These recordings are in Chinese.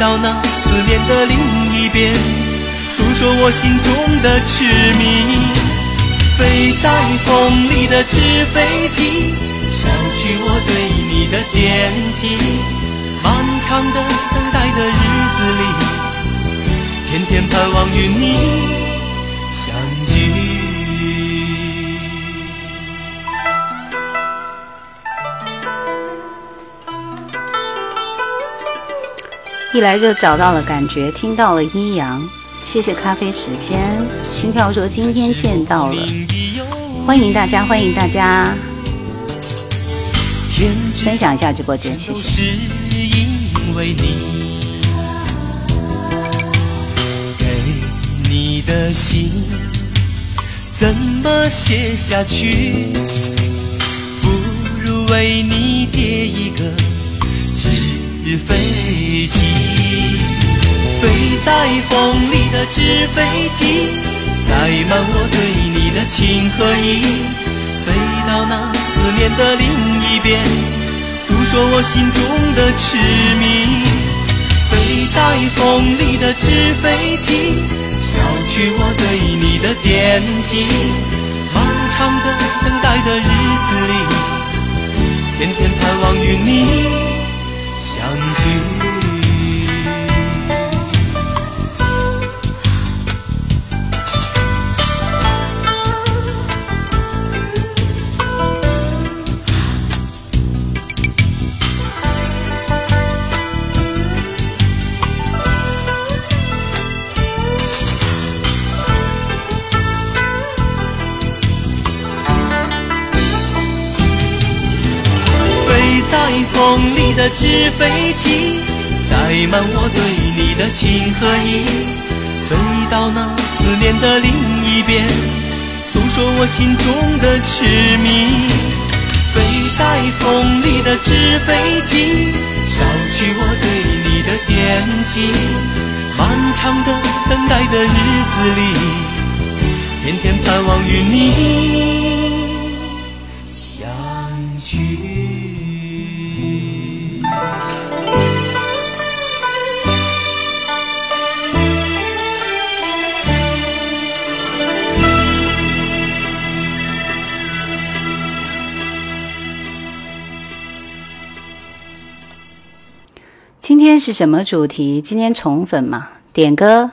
到那思念的另一边，诉说我心中的痴迷。飞在风里的纸飞机，捎去我对你的惦记。漫长的等待的日子里，天天盼望与你相聚。一来就找到了感觉，听到了阴阳，谢谢咖啡时间。心跳说今天见到了，欢迎大家，欢迎大家，分享一下直播间，谢谢。给你的信怎么写下去？不如为你叠一个纸纸飞机。飞在风里的纸飞机，载满我对你的情和意，飞到那思念的另一边，诉说我心中的痴迷。飞在风里的纸飞机，捎去我对你的惦记。漫长的等待的日子里，天天盼望与你的纸飞机，载满我对你的情和意，飞到那思念的另一边，诉说我心中的痴迷。飞在风里的纸飞机，捎去我对你的惦记。漫长的等待的日子里，天天盼望与你是什么主题？今天宠粉嘛，点歌。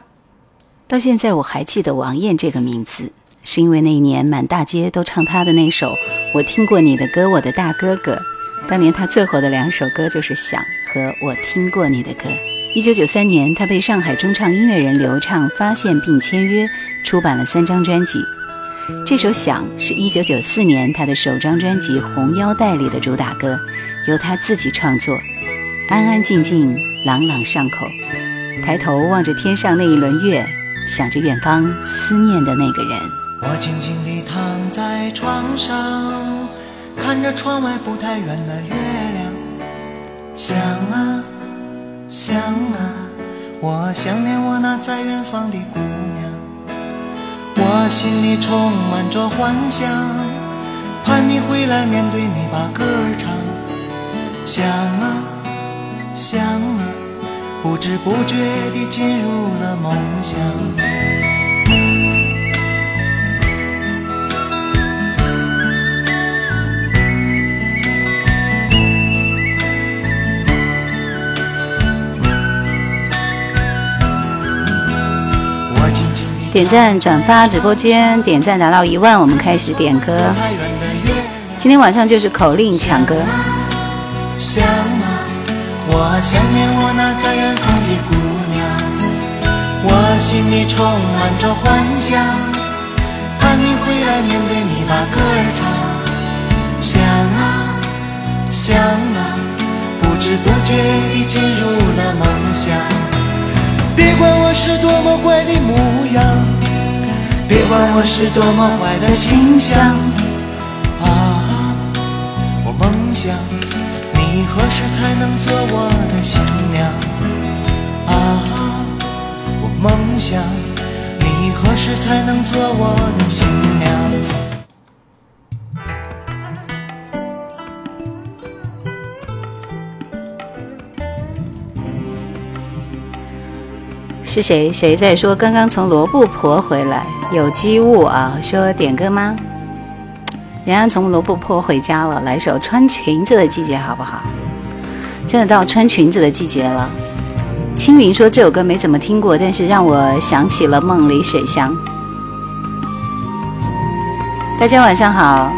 到现在我还记得王艳这个名字，是因为那一年满大街都唱她的那首《我听过你的歌，我的大哥哥》。当年她最火的两首歌就是《想》和《我听过你的歌》。一九九三年，她被上海中唱音乐人刘畅发现并签约，出版了三张专辑。这首《想》是一九九四年她的首张专辑《红腰带》里的主打歌，由她自己创作。安安静静，朗朗上口。抬头望着天上那一轮月，想着远方思念的那个人。我静静地躺在床上，看着窗外不太远的月亮。想啊想啊，我想念我那在远方的姑娘。我心里充满着幻想，盼你回来面对你把歌儿唱。想啊。想啊，不知不觉地进入了梦乡。点赞转发直播间，点赞达到一万，我们开始点歌。今天晚上就是口令抢歌。想念我那在远方的姑娘，我心里充满着幻想，盼你回来面对你把歌儿唱。想啊想啊，不知不觉已进入了梦乡。别管我是多么怪的模样，别管我是多么坏的形象，何时才能做我的新娘？啊，我梦想你何时才能做我的新娘？是谁？谁在说刚刚从罗布泊回来？有机物啊，说点歌吗？人家从罗布泊回家了，来首穿裙子的季节好不好？真的到穿裙子的季节了。青云说这首歌没怎么听过，但是让我想起了梦里水乡。大家晚上好。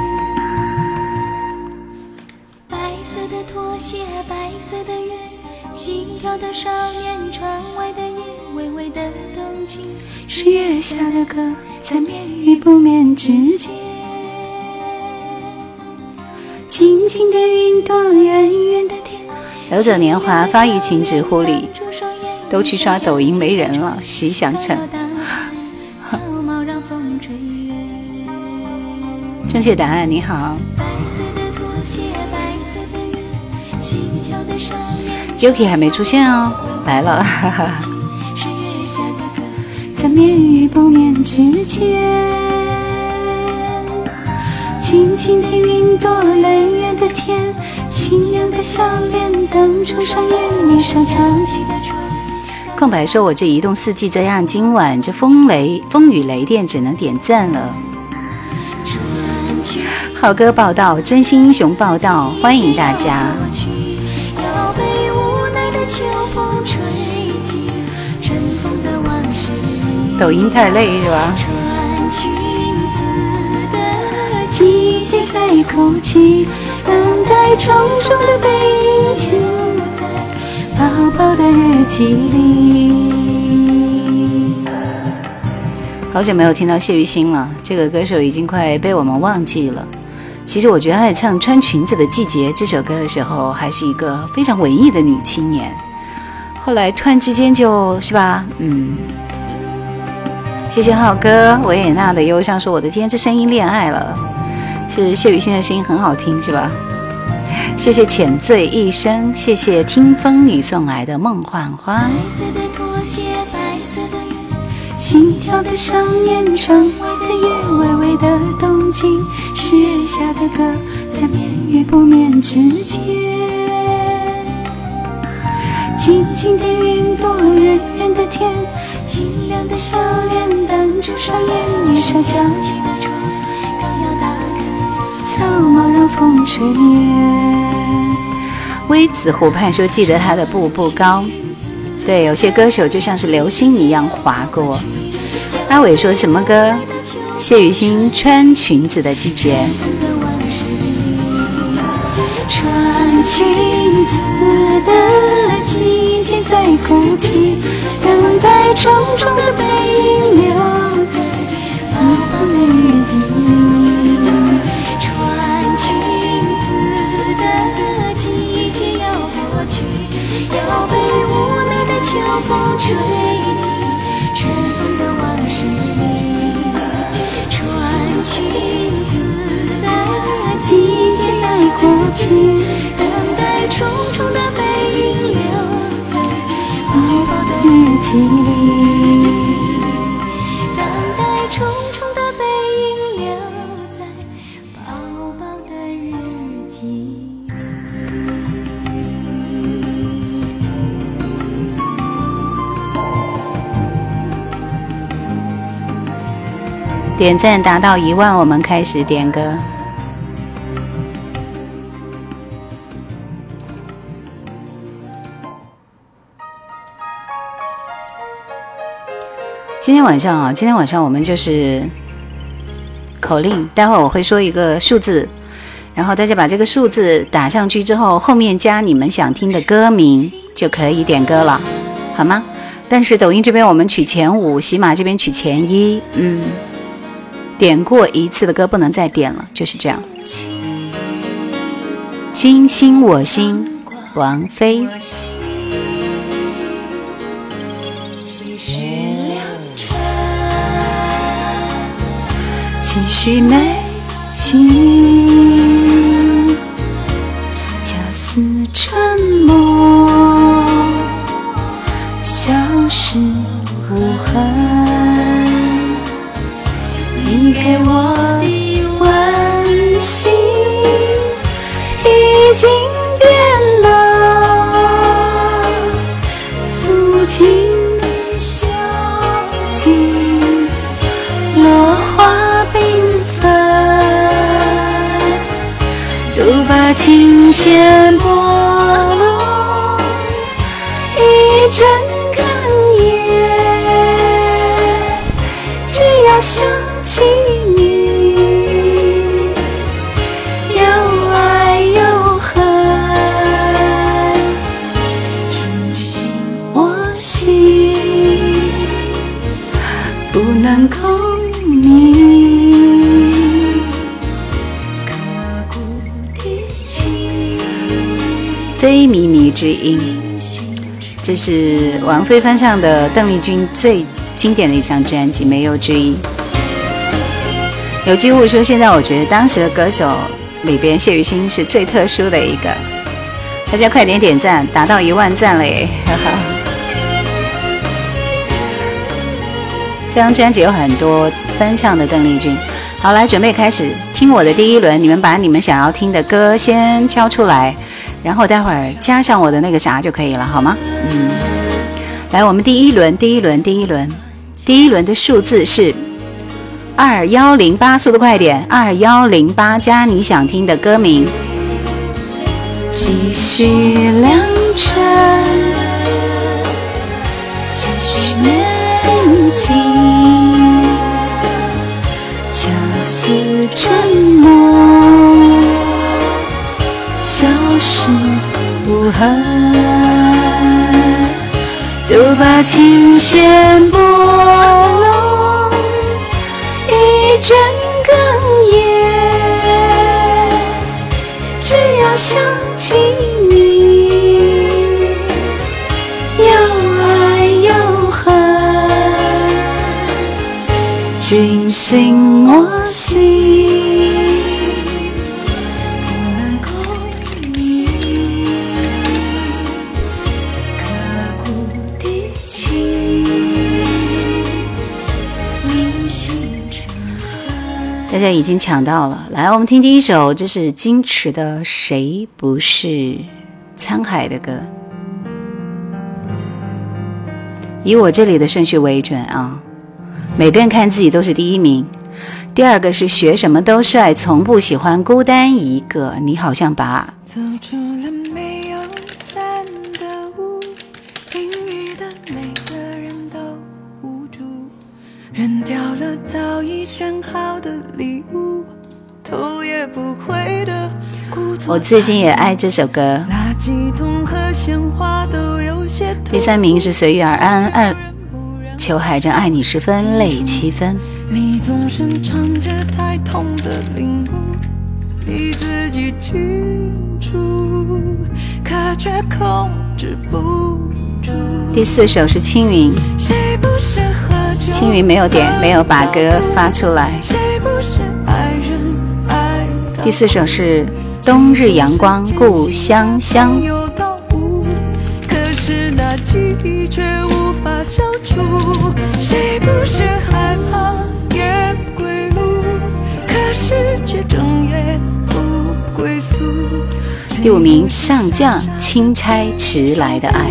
白色的拖鞋，白色的月，心跳的少年，窗外的夜，微微的动情，是月下的歌，在眠与不眠之间。静静的云朵，远。流走年华，发育情止乎礼。都去刷抖音没人了，徐祥成。正确答案，你好。Yuki 还没出现哦，来了，在眠与不眠之间，静静的云朵，冷远的天，清凉的笑脸，的窗。空白说：“我这移动四 G，再加上今晚这风雷风雨雷电，只能点赞了。”好歌报道，真心英雄报道，欢迎大家。抖音太累是吧？季节在哭泣，等待重重的背影，就在宝宝的日记里。好久没有听到谢雨欣了，这个歌手已经快被我们忘记了。其实我觉得她在唱《穿裙子的季节》这首歌的时候，还是一个非常文艺的女青年。后来突然之间就是吧，嗯，谢谢浩哥维也纳的忧伤说：“我的天，这声音恋爱了。”是谢雨欣的声音很好听是吧？谢谢浅醉一生，谢谢听风雨送来的梦幻花。心跳的少年，窗外的夜，微微的动静，是月下的歌，在眠与不眠之间。静静的云朵，远远的天，清凉的笑脸，挡住双眼，一扇娇气的窗，开，草帽让风吹远。微子湖畔说：“记得他的步步高。”对，有些歌手就像是流星一样划过。阿伟说什么歌？谢雨欣穿裙子的季节。穿裙子的季节在哭泣，等待重重的背影留在宝宝的日记吹进尘封的往事里。穿裙子的季节带过去，等待重重的背影留在宝宝的日记里。点赞达到一万，我们开始点歌。今天晚上啊，今天晚上我们就是口令，待会儿我会说一个数字，然后大家把这个数字打上去之后，后面加你们想听的歌名就可以点歌了，好吗？但是抖音这边我们取前五，喜马这边取前一，嗯，点过一次的歌不能再点了，就是这样。君心我心，王菲。继续美景，假似沉默，消失无痕。经变了，素净的小径，落花缤纷，独把琴弦拨弄，一阵阵夜，只要想起。非靡靡之音，这是王菲翻唱的邓丽君最经典的一张专辑，没有之一。有机会说，现在我觉得当时的歌手里边，谢雨欣是最特殊的一个。大家快点点赞，达到一万赞了耶！哈哈。这张专辑有很多翻唱的邓丽君。好，来准备开始听我的第一轮，你们把你们想要听的歌先敲出来。然后待会儿加上我的那个啥就可以了，好吗？嗯，来，我们第一轮，第一轮，第一轮，第一轮的数字是二幺零八，速度快点，二幺零八加你想听的歌名。继续良辰，继续年纪，相思沉默。消失无痕，都把琴弦拨弄一阵哽咽。只要想起你，又爱又恨，君心我心。大家已经抢到了，来，我们听第一首，这是矜持的《谁不是沧海》的歌。以我这里的顺序为准啊，每个人看自己都是第一名。第二个是学什么都帅，从不喜欢孤单一个。你好像把选好的礼物，头也不回的我最近也爱这首歌。第三名是随遇而安，二裘海正爱你十分泪七分。你总是唱着太痛的领悟，你自己清楚，可却控制不住。第四首是青云，谁不是？青云没有点，没有把歌发出来。第四首是冬日阳光故乡乡，第五名上将钦差迟来的爱。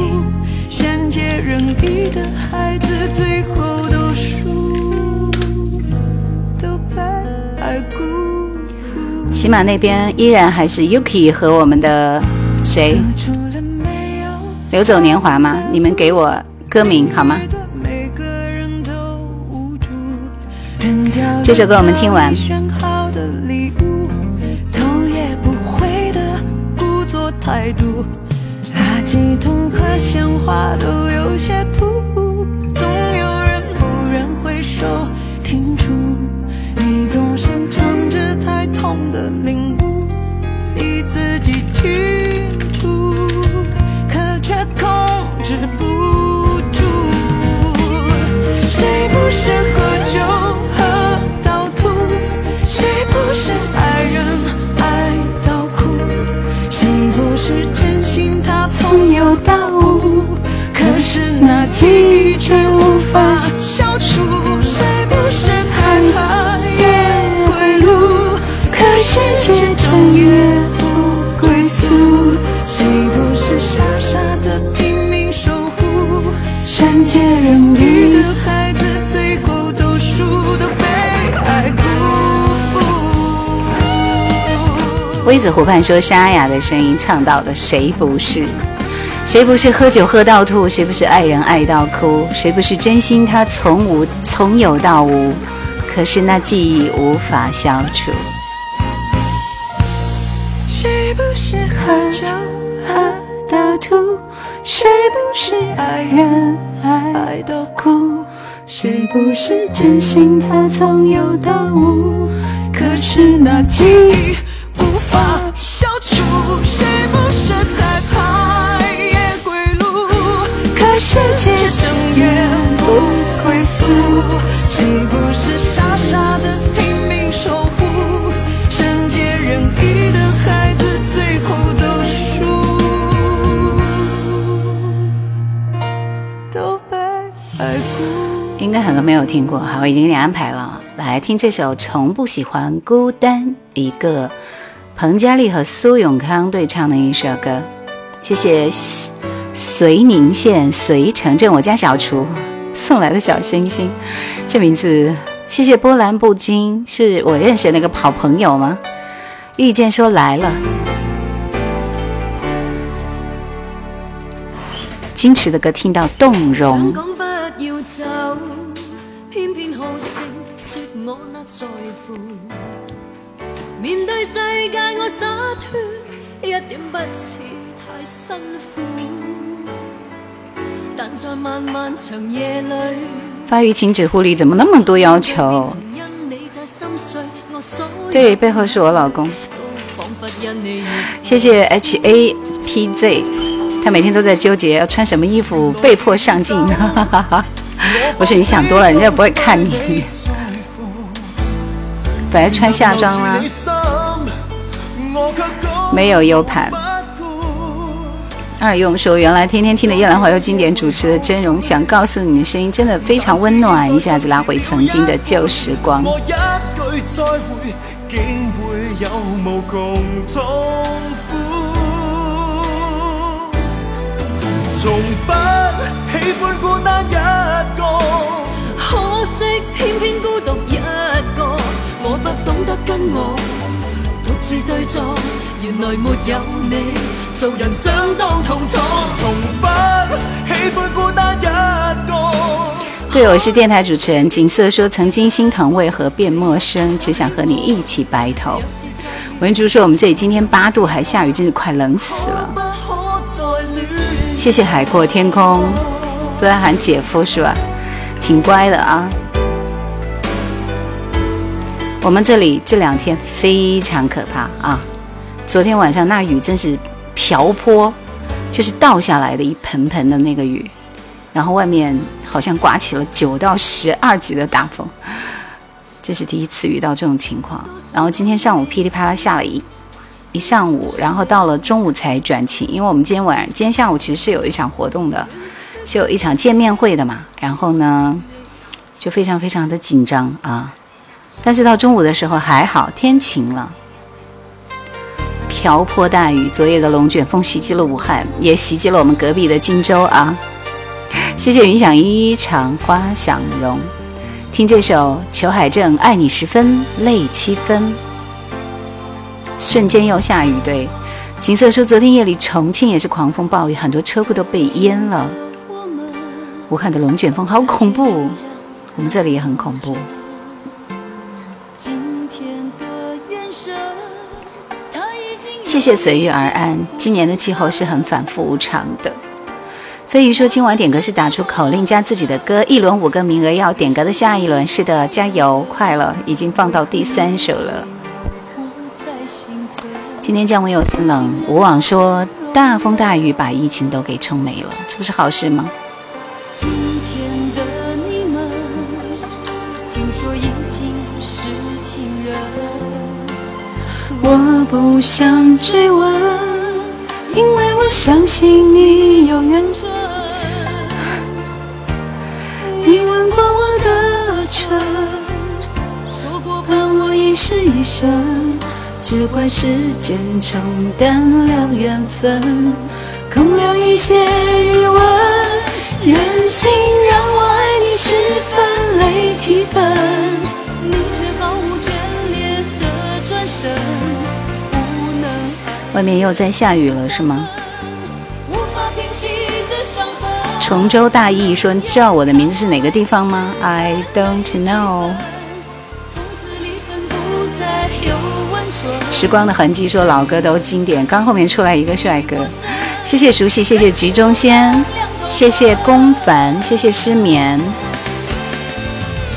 起码那边依然还是 Yuki 和我们的谁除了没有流走年华吗？你们给我歌名好吗？每个人都无助，扔掉这首歌我们听完选好的礼物，头也不回的故作态度，垃圾桶和鲜花都有些突谁不是喝酒喝到吐？谁不是爱人爱到哭？谁不是真心他从有到无？可是那记忆却无法消除。谁不是害怕夜归路？可是却整夜不归宿。谁不是傻傻的拼命守护？善解人微子湖畔说沙哑的声音唱到的，谁不是？谁不是喝酒喝到吐？谁不是爱人爱到哭？谁不是真心他从无从有到无？可是那记忆无法消除。谁不是喝酒喝到吐？谁不是爱人爱到哭？谁不是真心他从有到无？可是那记忆法消除。谁不是害怕夜归路？可世界整夜不归宿。谁不是傻傻的拼命守护？圣洁仁义的孩子最后都输，都被爱辜。应该很多没有听过，好，我已经给你安排了。来听这首《从不喜欢孤单》，一个彭佳丽和苏永康对唱的一首歌。谢谢绥宁县绥城镇我家小厨送来的小星星，这名字。谢谢波澜不惊，是我认识那个好朋友吗？遇见说来了，矜持的歌听到动容。面對世界我灑脱，一點不似太辛苦。但在漫漫長夜裏，发育停止护理怎么那么多要求？对，背後是我老公。都彷彿因你而謝謝 H A P Z，他每天都在糾結要穿什麼衣服，被迫上鏡。不是你想多了，人家不會看你。本來穿夏装啦，沒有 U 盤。二用说，原来天天听的夜蘭懷舊經典主持的真容，想告诉你的声音真的非常温暖，一下子拉回曾经的旧时光。我一句再會，竟會有無窮痛苦。從不喜歡孤單一個，可惜偏偏孤獨一個，我不懂得跟我獨自對坐，原來沒有你，做人相當痛楚。從不喜歡孤單一個。對，我是電台主持人景色說，曾經心疼，為何變陌生？只想和你一起白頭。文竹說，我們這裡今天八度還下雨，真是快冷死了。不可再戀謝謝海闊天空，都在喊姐夫是吧？挺乖的啊。我们这里这两天非常可怕啊！昨天晚上那雨真是瓢泼，就是倒下来的一盆盆的那个雨，然后外面好像刮起了九到十二级的大风，这是第一次遇到这种情况。然后今天上午噼里啪啦下了一一上午，然后到了中午才转晴，因为我们今天晚上今天下午其实是有一场活动的，是有一场见面会的嘛。然后呢，就非常非常的紧张啊。但是到中午的时候还好，天晴了。瓢泼大雨，昨夜的龙卷风袭击了武汉，也袭击了我们隔壁的荆州啊。谢谢云想衣裳花想容，听这首裘海正《爱你十分泪七分》。瞬间又下雨，对。景色说，昨天夜里重庆也是狂风暴雨，很多车库都被淹了。武汉的龙卷风好恐怖，我们这里也很恐怖。谢谢随遇而安。今年的气候是很反复无常的。飞鱼说，今晚点歌是打出口令加自己的歌，一轮五个名额，要点歌的下一轮。是的，加油，快了，已经放到第三首了。今天降温有点冷，吳網說大风大雨把疫情都给冲没了，这不是好事吗？今天我不想追问，因为我相信你有緣分。你吻过我的唇，说过伴我一世一生，只怪时间冲淡了缘分，空留一些余温。任性让我爱你十分淚七分，你却外面又在下雨了，是吗？崇州大义说：“你知道我的名字是哪个地方吗？”I don't know。时光的痕迹说：“老歌都经典。”刚后面出来一个帅哥，谢谢熟悉，谢谢局中仙，谢谢龚凡，谢谢失眠，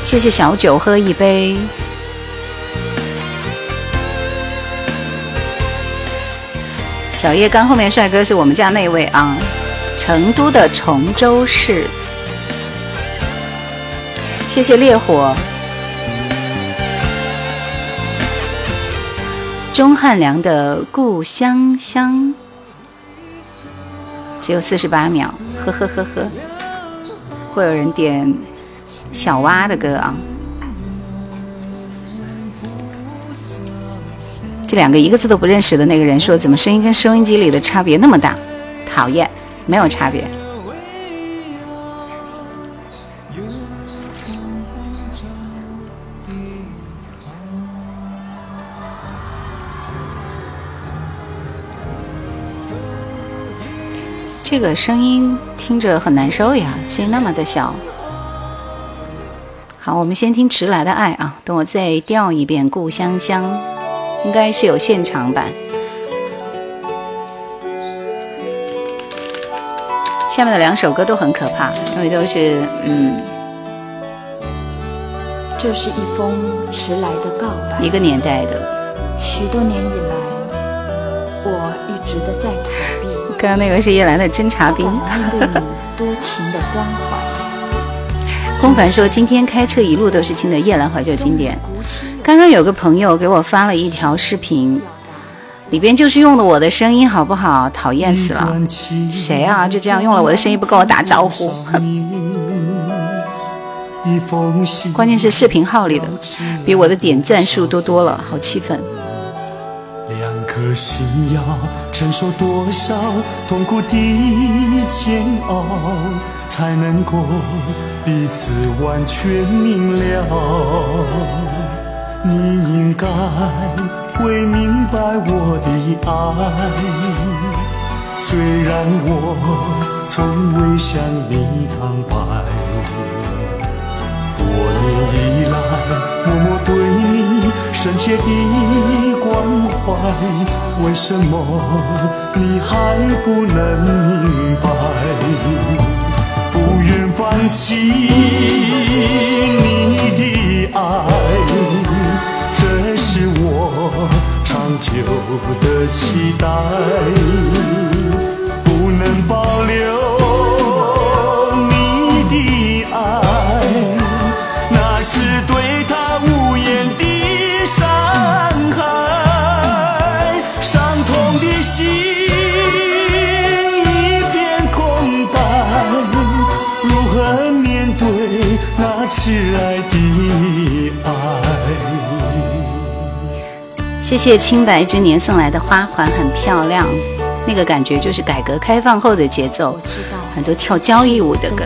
谢谢小酒喝一杯。小叶刚后面帅哥是我们家那位啊，成都的崇州市。谢谢烈火。钟汉良的故乡乡，只有四十八秒，呵呵呵呵。会有人点小蛙的歌啊。这两个一个字都不认识的那个人说：“怎么声音跟收音机里的差别那么大？”讨厌，没有差别。这个声音听着很难受呀，声音那么的小。好，我们先听迟来的爱啊，等我再调一遍《故乡香》。应该是有现场版。下面的两首歌都很可怕，因为都是嗯。这是一封迟来的告白。一个年代的。许多年以来，我一直的在逃避。刚刚那位是叶兰的侦察兵。对你多情的关怀。龚凡说：“今天开车一路都是听的夜兰怀旧经典。”刚刚有个朋友给我发了一条视频，里边就是用的我的声音，好不好？讨厌死了！谁啊？就这样用了我的声音不跟我打招呼？哼！关键是视频号里的比我的点赞数多多了，好气愤。两颗心要承受多少痛苦的煎熬，才能够彼此完全明了？你应该会明白我的爱，虽然我从未向你坦白。多年以来，默默对你深切的关怀，为什么你还不能明白？不愿放弃你的爱。这是我长久的期待，不能保留你的爱，那是对他无言的挚爱的爱？谢谢清白之年送来的花环，很漂亮。那个感觉就是改革开放后的节奏，很多跳交谊舞的歌。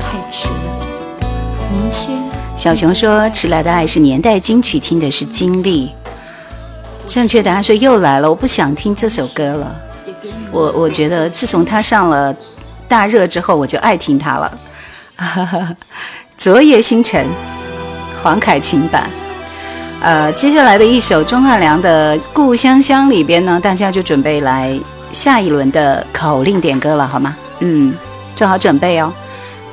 明天，小熊说迟来的爱是年代金曲，听的是经历。正确答案说又来了，我不想听这首歌了。我我觉得自从他上了大热之后，我就爱听他了。昨夜星辰，黄凯芹版。呃，接下来的一首钟汉良的《故乡乡》里边呢，大家就准备来下一轮的口令点歌了，好吗？嗯，做好准备哦，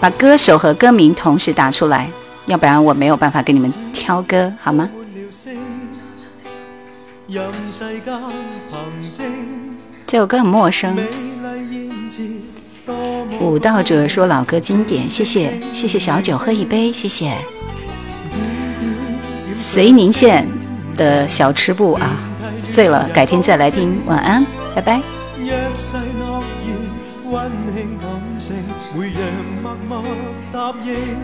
把歌手和歌名同时打出来，要不然我没有办法给你们挑歌，好吗？这首歌很陌生。舞蹈者说老歌经典，谢谢谢谢小酒喝一杯，谢谢。绥宁县的小吃部啊，碎了，改天再来听。晚安，拜拜。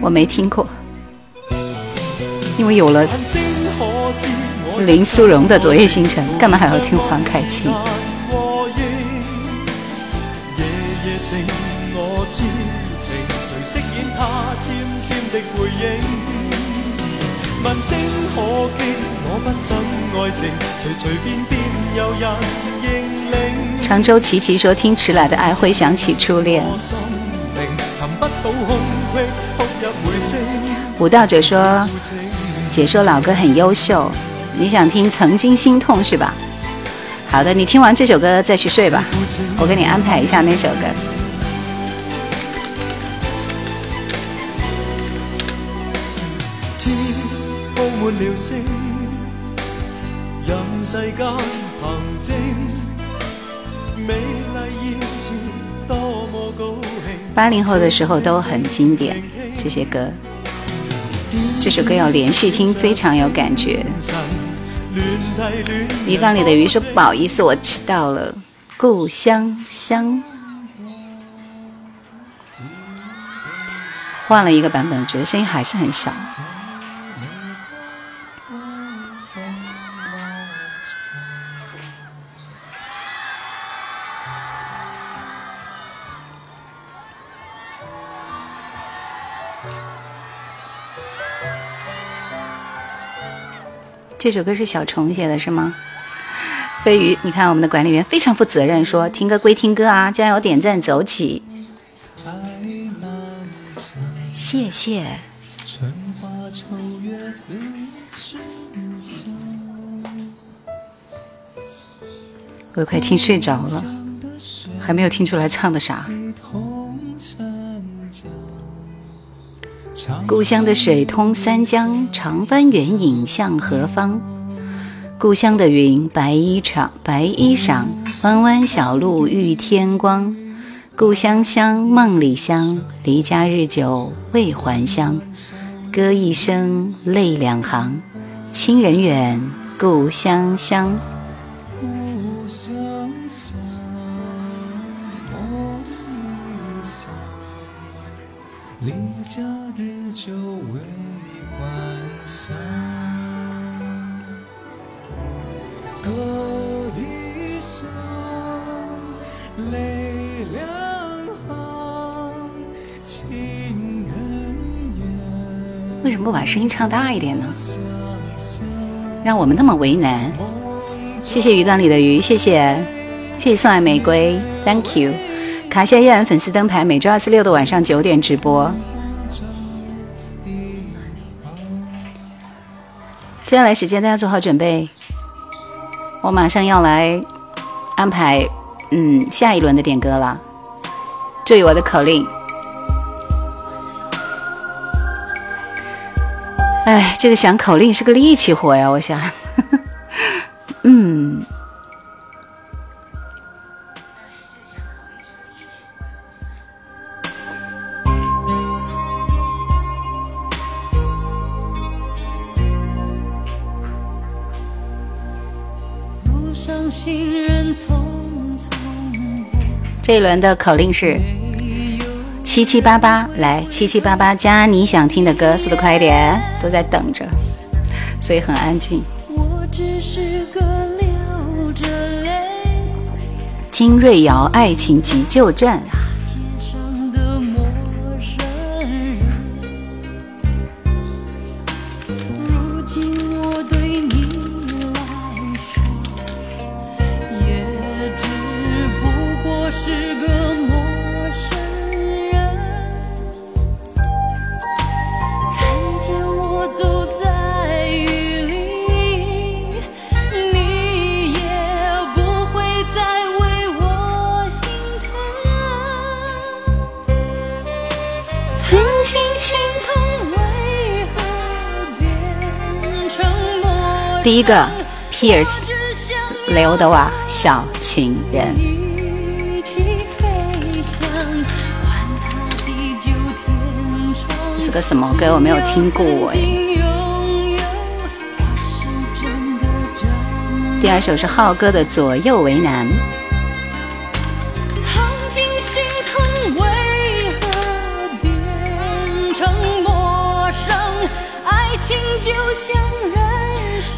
我没听过，因为有了林苏荣的《昨夜星辰》，干嘛还要听黄凯芹？问声可敬，我不信爱情，随随便便有人认领。常州琪琪说：“听迟来的爱会想起初恋。”舞蹈者说：“姐说老歌很优秀，你想听《曾经心痛》是吧？”好的，你听完这首歌再去睡吧，我给你安排一下那首歌。八零后的时候都很经典，这些歌。这首歌要连续听，非常有感觉。鱼缸里的鱼说：“不好意思，我迟到了。”故乡香，换了一个版本，觉得声音还是很小。这首歌是小虫写的，是吗？飞鱼，你看我们的管理员非常负责任，说听歌归听歌啊，加油点赞走起，谢谢。我都快听睡着了，还没有听出来唱的啥。故乡的水通三江，长帆远影向何方？故乡的云，白衣裳，白衣裳，弯弯小路遇天光。故乡乡，梦里乡，离家日久未还乡。歌一声，泪两行，亲人远，故乡乡。不把声音唱大一点呢？让我们那么为难。谢谢鱼缸里的鱼，谢谢，谢谢送来玫瑰，Thank you。卡夏依然粉丝灯牌，每周二、四、六的晚上九点直播。接下来时间，大家做好准备，我马上要来安排，嗯，下一轮的点歌了。注意我的口令。哎，这个想口令是个力气活呀，我想。嗯。这一轮的口令是七七八八，来七七八八加你想听的歌，速度快一点，都在等着，所以很安静。金瑞瑶《爱情急救站》。第一个，Pierce，刘德华《小情人》，这是个什么歌？我没有听过哎。第二首是浩哥的《左右为难》。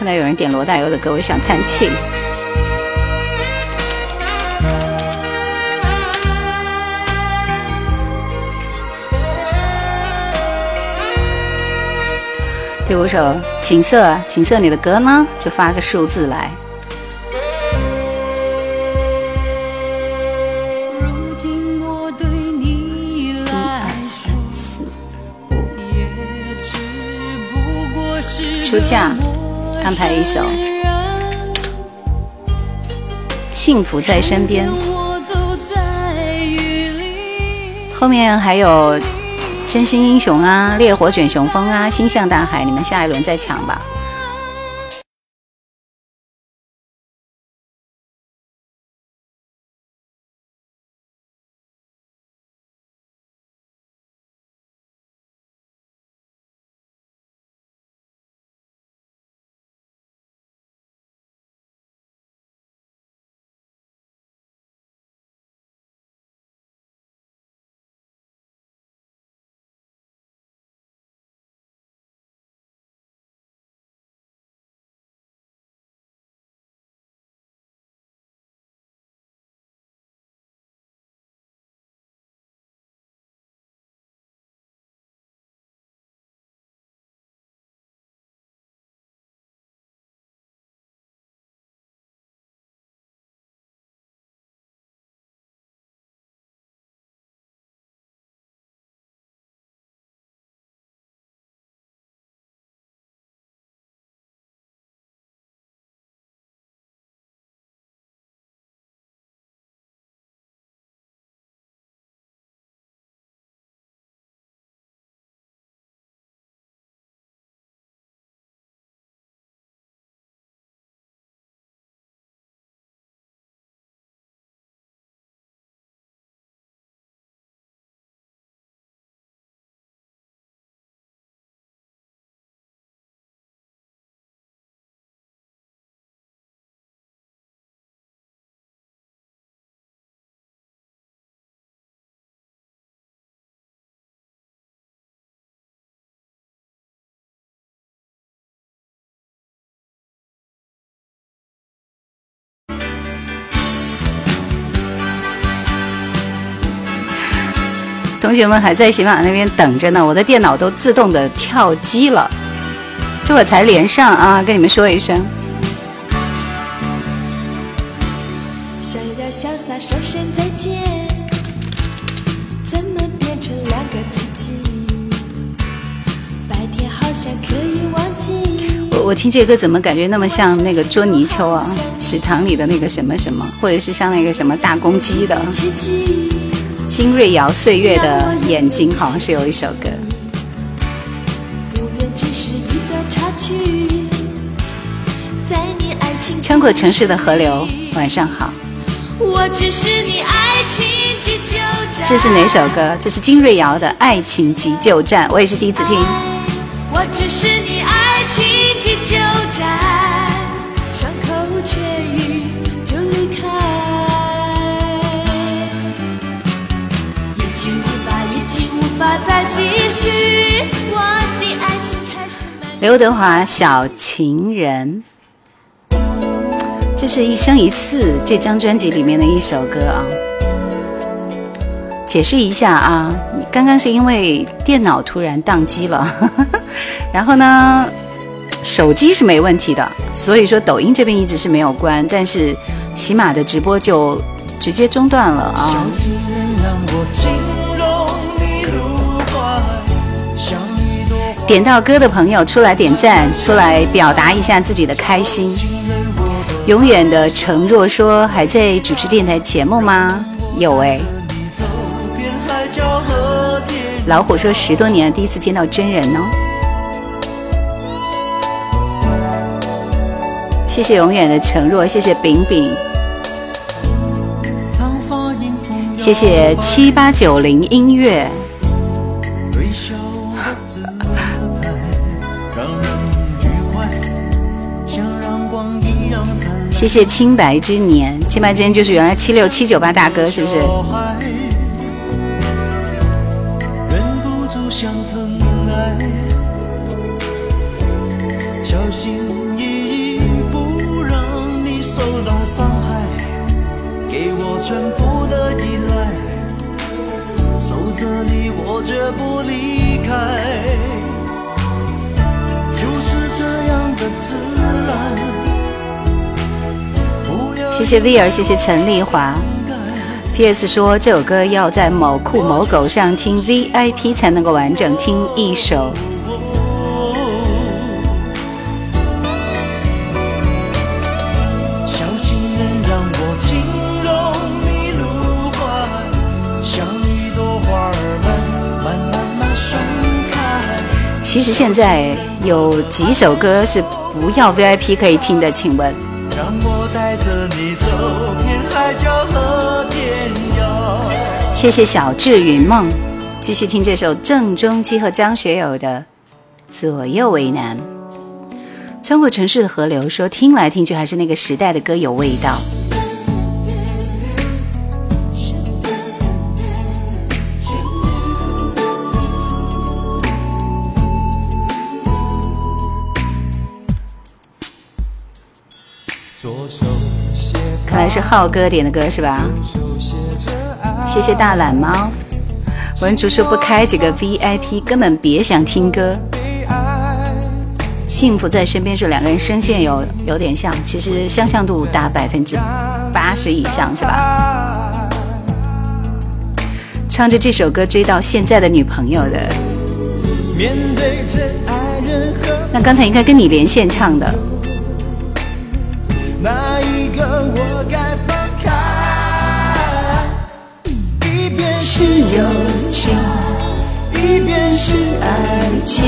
哎，看到有人点罗大佑的歌，我想叹气。第五首，景色，景色，你的歌呢？就发个数字来。如今我对你来说，也只不过是出嫁个安排一首幸福在身边，后面还有真心英雄啊，烈火卷雄风啊，心向大海，你们下一轮再抢吧。同学们还在喜马那边等着呢，我的电脑都自动的跳机了，这会才连上啊，跟你们说一声。想要潇洒说声再见，怎么变成两个自己？白天好像可以忘记。我我听这歌怎么感觉那么像那个捉泥鳅啊，池塘里的那个什么什么，或者是像那个什么大公鸡的。奇迹，金瑞瑶《岁月的眼睛》好像是有一首歌。穿过城市的河流，晚上好。我只是你爱情。这是哪首歌？这是金瑞瑶的《爱情急救站》，我也是第一次听。我只是你刘德华《小情人》，这是一生一次这张专辑里面的一首歌啊。解释一下啊，刚刚是因为电脑突然宕机了，然后呢，手机是没问题的，所以说抖音这边一直是没有关，但是喜马的直播就直接中断了啊。小情人让我点到歌的朋友出来点赞，出来表达一下自己的开心。永远的承诺说还在主持电台节目吗？有哎。老虎说十多年，第一次见到真人哦。谢谢永远的承诺，谢谢饼饼，谢谢七八九零音乐，谢谢清白之年，清白之年就是原来七六七九八大哥是不是？守着你我绝不离开，就是这样的自谢谢 V 儿，谢谢陈丽华。P.S. 说这首歌要在某酷某狗上听 VIP 才能够完整听一首。其实现在有几首歌是不要 VIP 可以听的，请问？走遍海角和天涯谢谢小智云梦，继续听这首郑中基和张学友的《左右为难》。穿过城市的河流说，听来听去还是那个时代的歌有味道。是浩哥点的歌是吧？谢谢大懒猫。文竹说不开几个 VIP 根本别想听歌。幸福在身边说两个人声线有有点像，其实相像度达百分之八十以上是吧？唱着这首歌追到现在的女朋友的，那刚才应该跟你连线唱的。是友情，一边是爱情，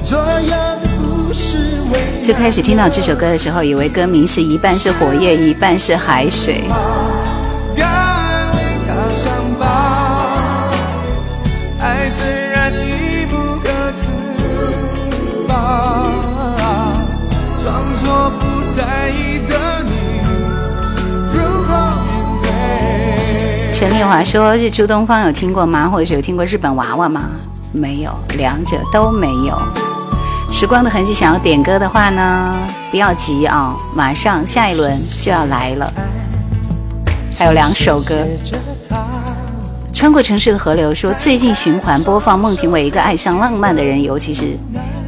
左右不是为最开始听到这首歌的时候，以为歌名是一半是火焰，一半是海水。陈丽华说：“日出东方有听过吗？或者是有听过日本娃娃吗？没有，两者都没有。时光的痕迹，想要点歌的话呢，不要急啊，马上下一轮就要来了，还有两首歌。穿过城市的河流说，最近循环播放孟庭苇一个爱上浪漫的人，尤其是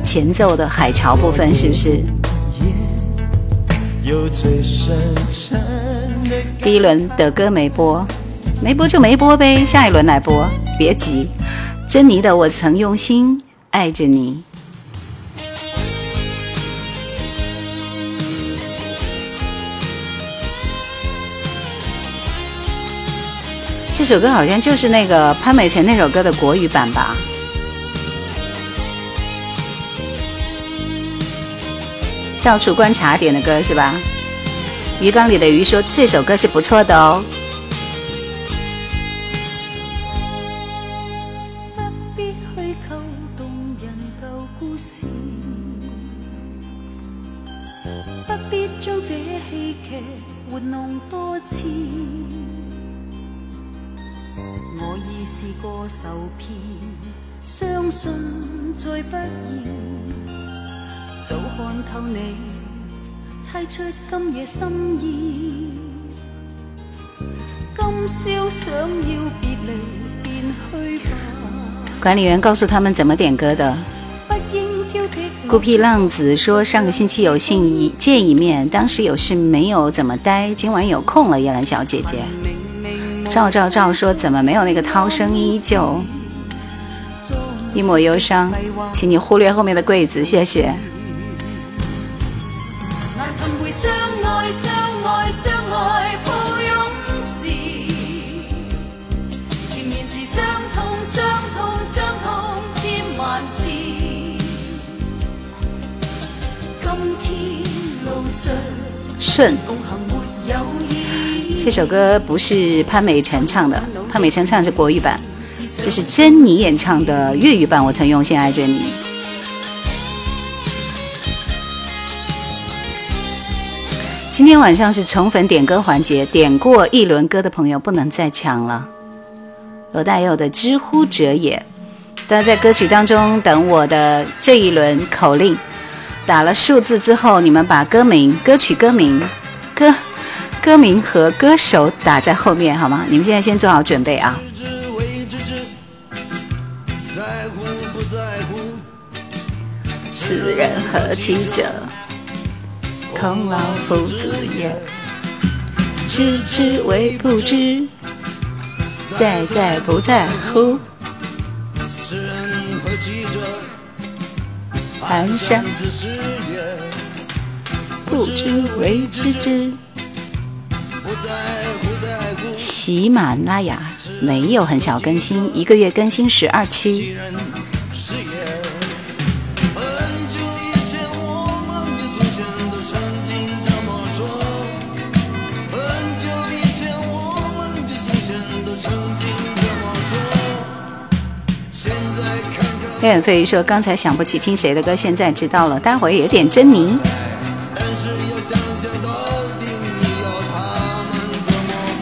前奏的海潮部分，是不是？有最深沉的第一轮的歌没播，没播就没播呗，下一轮来播，别急。珍妮的《我曾用心爱着你》。这首歌好像就是那个潘美辰那首歌的国语版吧？到处观察点的歌是吧？鱼缸里的鱼说这首歌是不错的哦。管理员告诉他们怎么点歌的。孤僻浪子说上个星期有幸一见一面，当时有事没有怎么待，今晚有空了，夜兰小姐姐。赵赵赵说怎么没有那个涛声依旧，一抹忧伤，请你忽略后面的柜子，谢谢。顺，这，首歌不是潘美辰唱的，潘美辰唱的是国语版，这是珍妮演唱的粤语版。我曾用心爱着你。今天晚上是宠粉点歌环节，点过一轮歌的朋友不能再抢了。罗大佑的《知乎者也》。大家在歌曲当中等我的这一轮口令，打了数字之后，你们把歌名、歌曲歌名、歌歌名和歌手打在后面好吗？你们现在先做好准备啊！知之为知之，在乎不在乎，此人何其者，孔老夫子也。知之为不知，在在不在乎。世人寒山，不知为知之。喜马拉雅没有很少更新，一个月更新十二期。黑眼飞说：“刚才想不起听谁的歌，现在知道了。待会儿也点珍妮。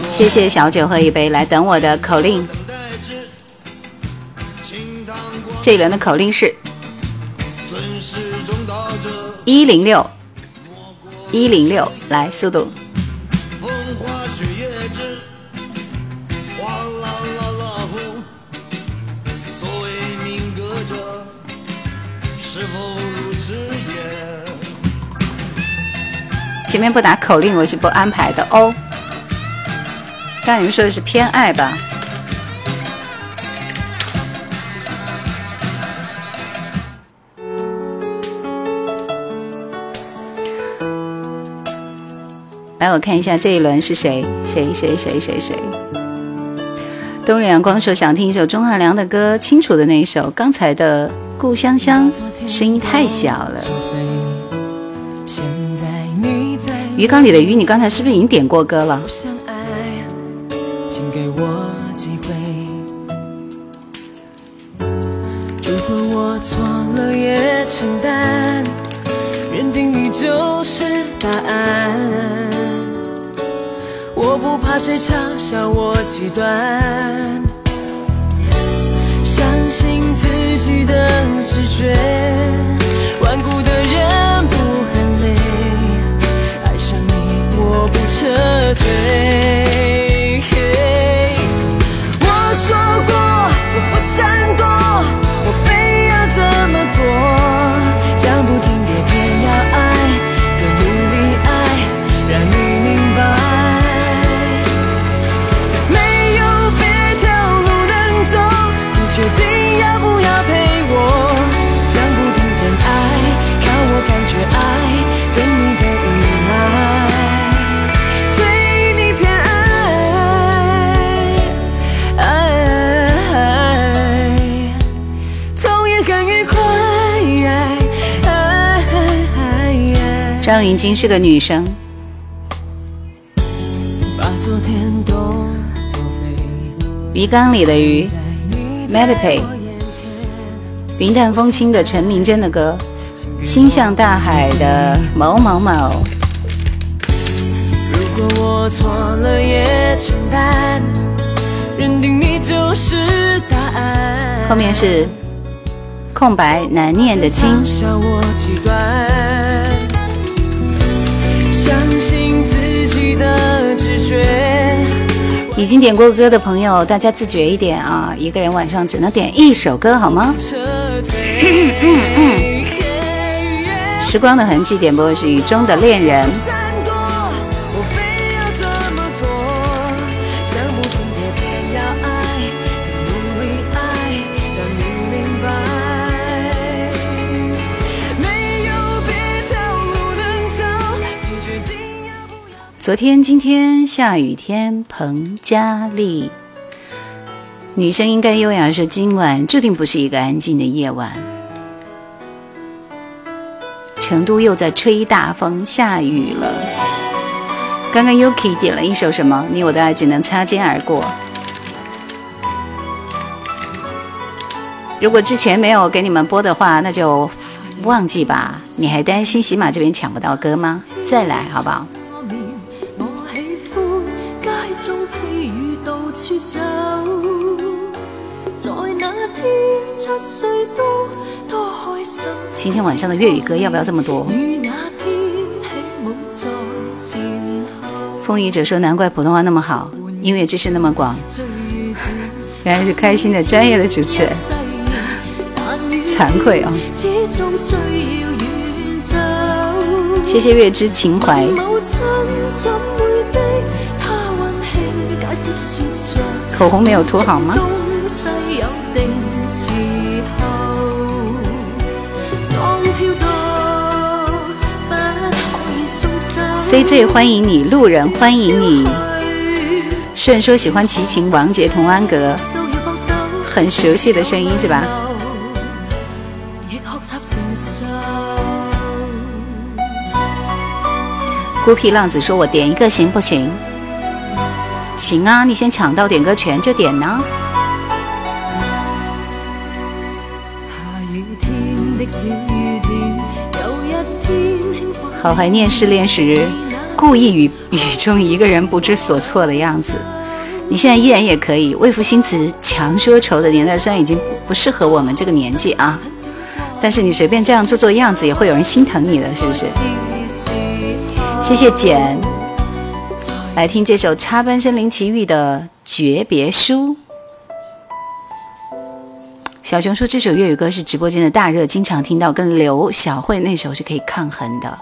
谢谢小酒喝一杯，来等我的口令。这一轮的口令是，一零六一零六，来速度。前面不打口令，我是不安排的哦。刚你们说的是偏爱吧？来，我看一下这一轮是谁？谁谁谁谁谁？冬日阳光说想听一首钟汉良的歌，清楚的那一首。刚才的《故乡乡》声音太小了。鱼缸里的鱼，你刚才是不是已经点过歌了？相爱，请给我机会。如果我错了也承担，认定你就是答案。我不怕谁嘲笑我极端，相信自己的直觉。顽固的人我不撤退。我说过我不闪躲，张芸京是个女生，把昨天都作废。鱼缸里的鱼 Medipe 我眼前云淡风轻的陈明真的歌，心向大海的某某某。如果我错了也承担，认定你就是答案。后面是空白难念的经笑我极端。已经点过歌的朋友，大家自觉一点啊！一个人晚上只能点一首歌，好吗？时光的痕迹点播的是《雨中的恋人》。昨天、今天、下雨天，彭佳丽。女生应该优雅说：“今晚注定不是一个安静的夜晚。”成都又在吹大风，下雨了。刚刚 Yuki 点了一首什么？你我的爱只能擦肩而过。如果之前没有给你们播的话，那就忘记吧。你还担心喜马这边抢不到歌吗？再来好不好？中披雨到處走。七岁多多开心。今天晚上的粤语歌要不要这么多？风雨者说：“难怪普通话那么好，音乐知识那么广，原来是开心的专业的主持人，惭愧哦。谢谢月之情怀，口红没有涂好吗？CZ 欢迎你，路人欢迎你。顺说喜欢齐秦、王杰、童安格，很熟悉的声音是吧？孤僻浪子说：“我点一个行不行？”行啊，你先抢到点歌权就点呢、好怀念失恋时故意与雨中一个人不知所措的样子。你现在依然也可以。为赋新词强说愁的年代虽然已经不适合我们这个年纪啊，但是你随便这样做做样子，也会有人心疼你的，是不是？謝謝簡，来听这首插班生林奇遇的《诀别书》。小熊说这首粤语歌是直播间的大热，经常听到，跟刘小慧那首是可以抗衡的。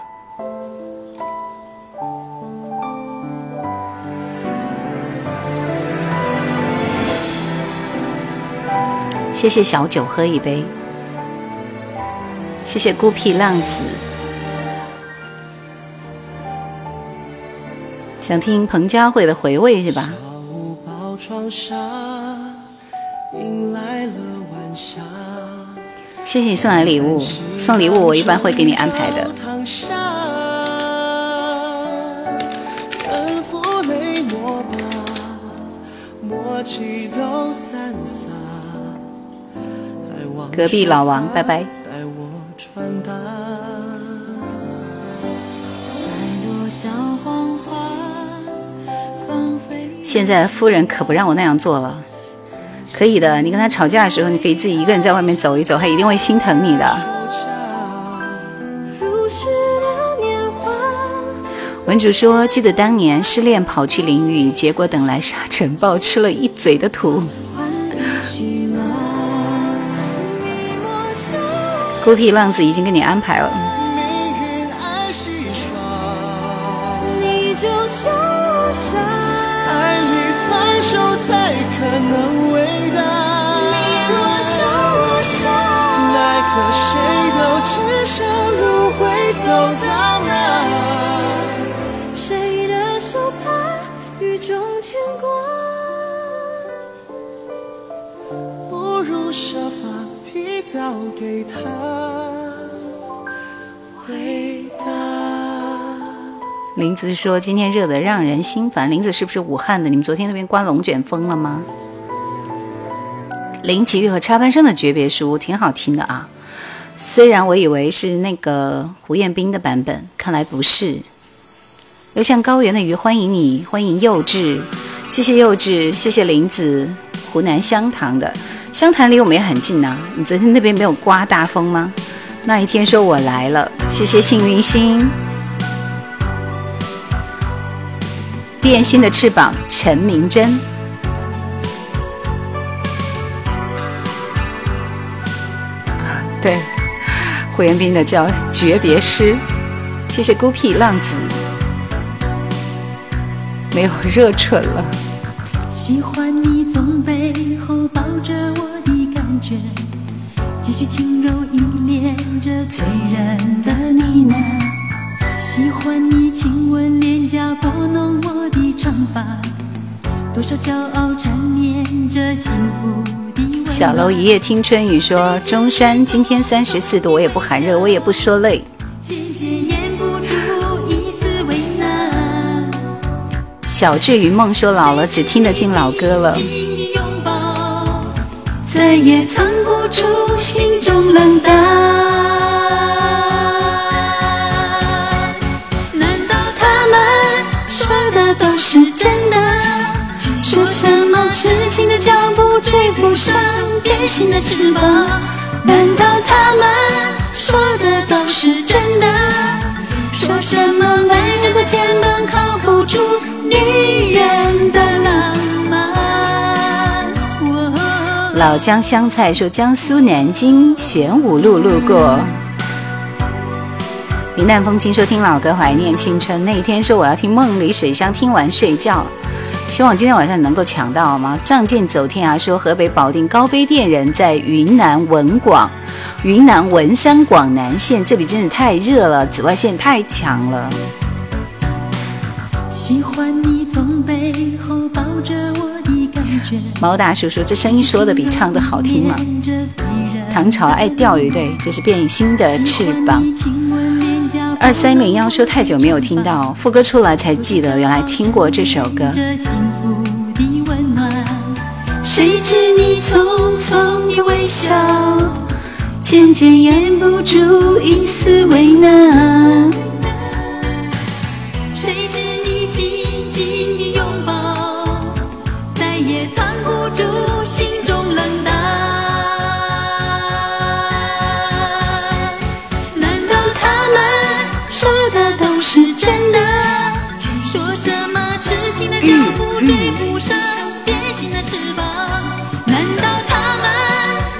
谢谢小酒喝一杯，谢谢孤僻浪子。想听彭佳慧的回味是吧？小寶窗纱迎來了晚霞。謝謝你送来礼物，送礼物我一般会给你安排的。隔壁老王，拜拜。帶我现在夫人可不让我那样做了，可以的。你跟他吵架的时候，你可以自己一个人在外面走一走，他一定会心疼你的。文主说：“记得当年失恋跑去淋雨，结果等来沙尘暴，吃了一嘴的土。孤僻浪子已经给你安排了，才可能伟大。若像我傻，奈何谁都知晓路会走到哪？谁的手帕雨中牵挂？不如设法提早给他林子说今天热得让人心烦。林子是不是武汉的？你们昨天那边刮龙卷风了吗？林奇玉和插班生的诀别书挺好听的啊，虽然我以为是那个胡彦斌的版本，看来不是。流向高原的鱼欢迎你，欢迎幼稚，谢谢幼稚，谢谢林子，湖南湘潭的，湘潭离我们也很近呐、你昨天那边没有刮大风吗？那一天说我来了，谢谢幸运星。变心的翅膀，陈明真。对，胡彦斌的叫《诀别诗》。谢谢孤僻浪子。没有热忱了，喜欢你從背后抱着我的感覺，繼續輕柔依恋着醉人的呢喃。喜欢你亲吻脸颊，拨弄我的长发，多少骄傲缠绵着幸福的。小楼一夜听春雨说，中山今天三十四度，我也不寒热，我也不说累。小智云梦说老了只听得进老歌了，再也藏不住心中冷淡。都是真的？说什么痴情的脚步追不上变心的翅膀。难道他们说的都是真的？说什么男人的肩膀靠不住女人的浪漫？老姜香菜说江苏南京玄武路路过。云淡风轻说听老歌怀念青春。那一天说我要听梦里水乡，听完睡觉。希望今天晚上能够抢到好吗？仗剑走天涯说河北保定高碑店人在云南文广，云南文山广南县，这里真的太热了，紫外线太强了。喜欢你从背后抱着我的感觉。毛大叔说这声音说的比唱的好听吗？唐朝爱钓鱼，对，这是变心的翅膀。二三零幺说太久没有听到副歌出来才记得，原来听过这首歌。着幸福的温暖。谁知你匆匆的微笑，渐渐掩不住一丝为难。难道他们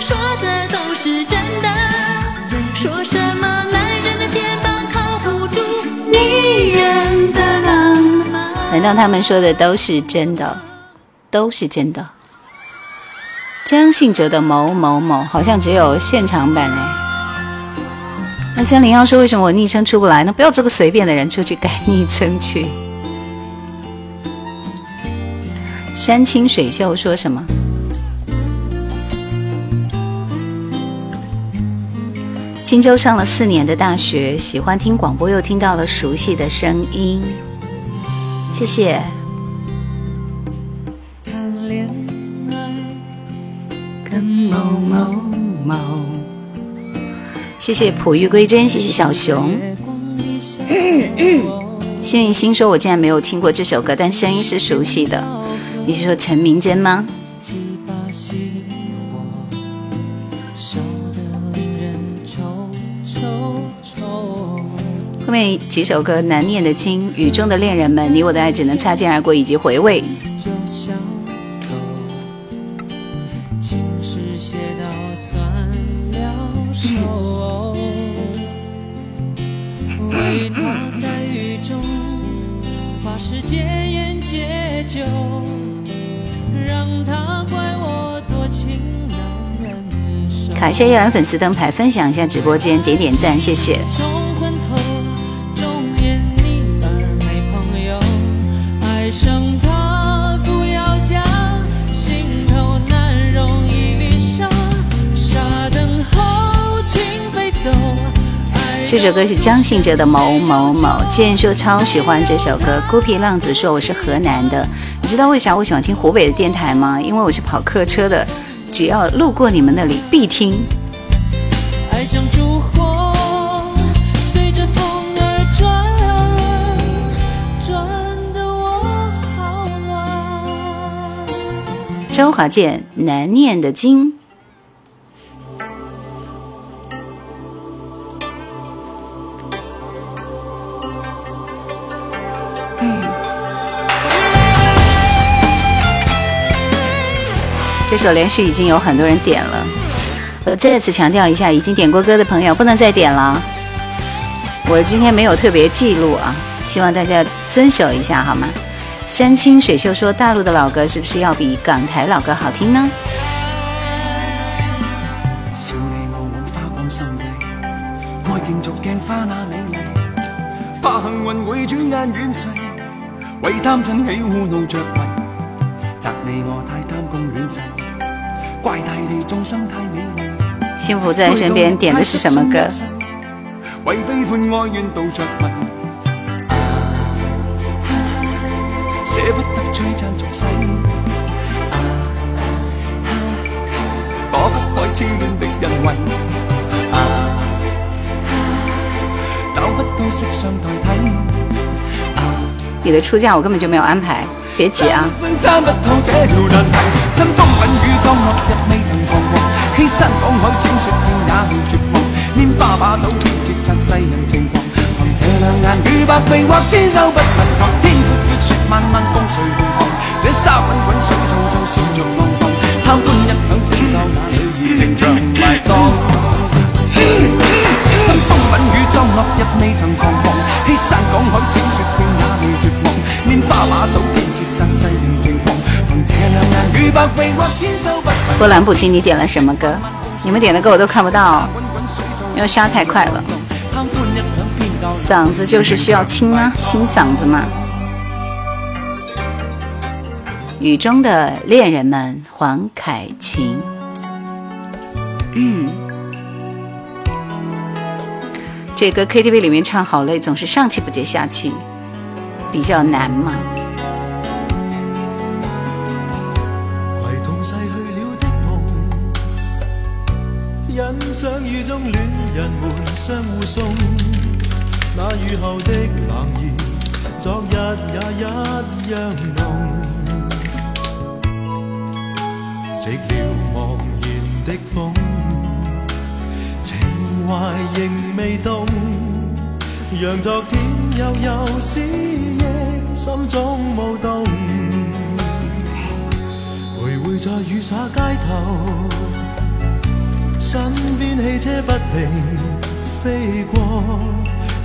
说的都是真的？难道他们说的都是真的？都是真的？张信哲的某某某好像只有现场版哎。那三零幺说为什么我昵称出不来呢？不要做个随便的人，出去改昵称去。山清水秀说什么？荆州上了四年的大学，喜欢听广播，又听到了熟悉的声音。谢谢。谈恋爱跟某某某，谢谢璞玉归真，谢谢小熊。幸运星说：“我竟然没有听过这首歌，但声音是熟悉的。你是说陈明真吗？几把熄火，烧得令人抽抽抽。后面几首歌难念的经，《雨中的恋人们》，你我的爱只能擦肩而过，以及回味。就像狗，情诗写到酸了手，为他在雨中发誓戒烟戒酒，让他怪我多情难忍受。卡一下夜兰粉丝灯牌，分享一下直播间，点点赞，谢谢。这首歌是张信哲的某某某，建说超喜欢这首歌。孤僻浪子说我是河南的，你知道为啥我喜欢听湖北的电台吗？因为我是跑客车的，只要路过你们那里必听。爱像烛火，随着风儿转，转得我好乱。周华健难念的经。首连续已经有很多人点了，我再次强调一下，已经点过歌的朋友不能再点了。我今天没有特别记录啊，希望大家遵守一下好吗？山清水秀说，大陆的老歌是不是要比港台老歌好听呢？笑你我滿花光心地，愛競逐鏡花那美麗，怕幸運會轉眼遠逝，為貪嗔喜惡怒着迷，責你我太貪功戀勢，怪大地眾生太美麗。怪大地众生太美丽幸福在身邊點的是什麼歌？為悲歡哀怨妒着迷，捨不得璀璨俗世，躲不開痴戀的人為，找不到色相代替。你的出嫁我根本就沒有安排，别急啊！爭不透這條難題，跟風品雨裝落日未曾彷徨，欺山赶海千雪遍也未绝望，拈花把酒波兰不吉，你点了什么歌？你们点的歌我都看不到，因为刷太快了。嗓子就是需要清啊，清嗓子嘛。雨中的恋人们，黄凯芹。嗯，这歌 KTV 里面唱好累，总是上气不接下气，比较难嘛。夢，欣賞雨中戀人們相互送。那雨後的冷意，昨日也一樣濃。寂寥茫然的風，情懷仍未動，讓昨天悠悠思憶心中舞動。徘徊在雨灑街頭，身邊汽車不停飛過，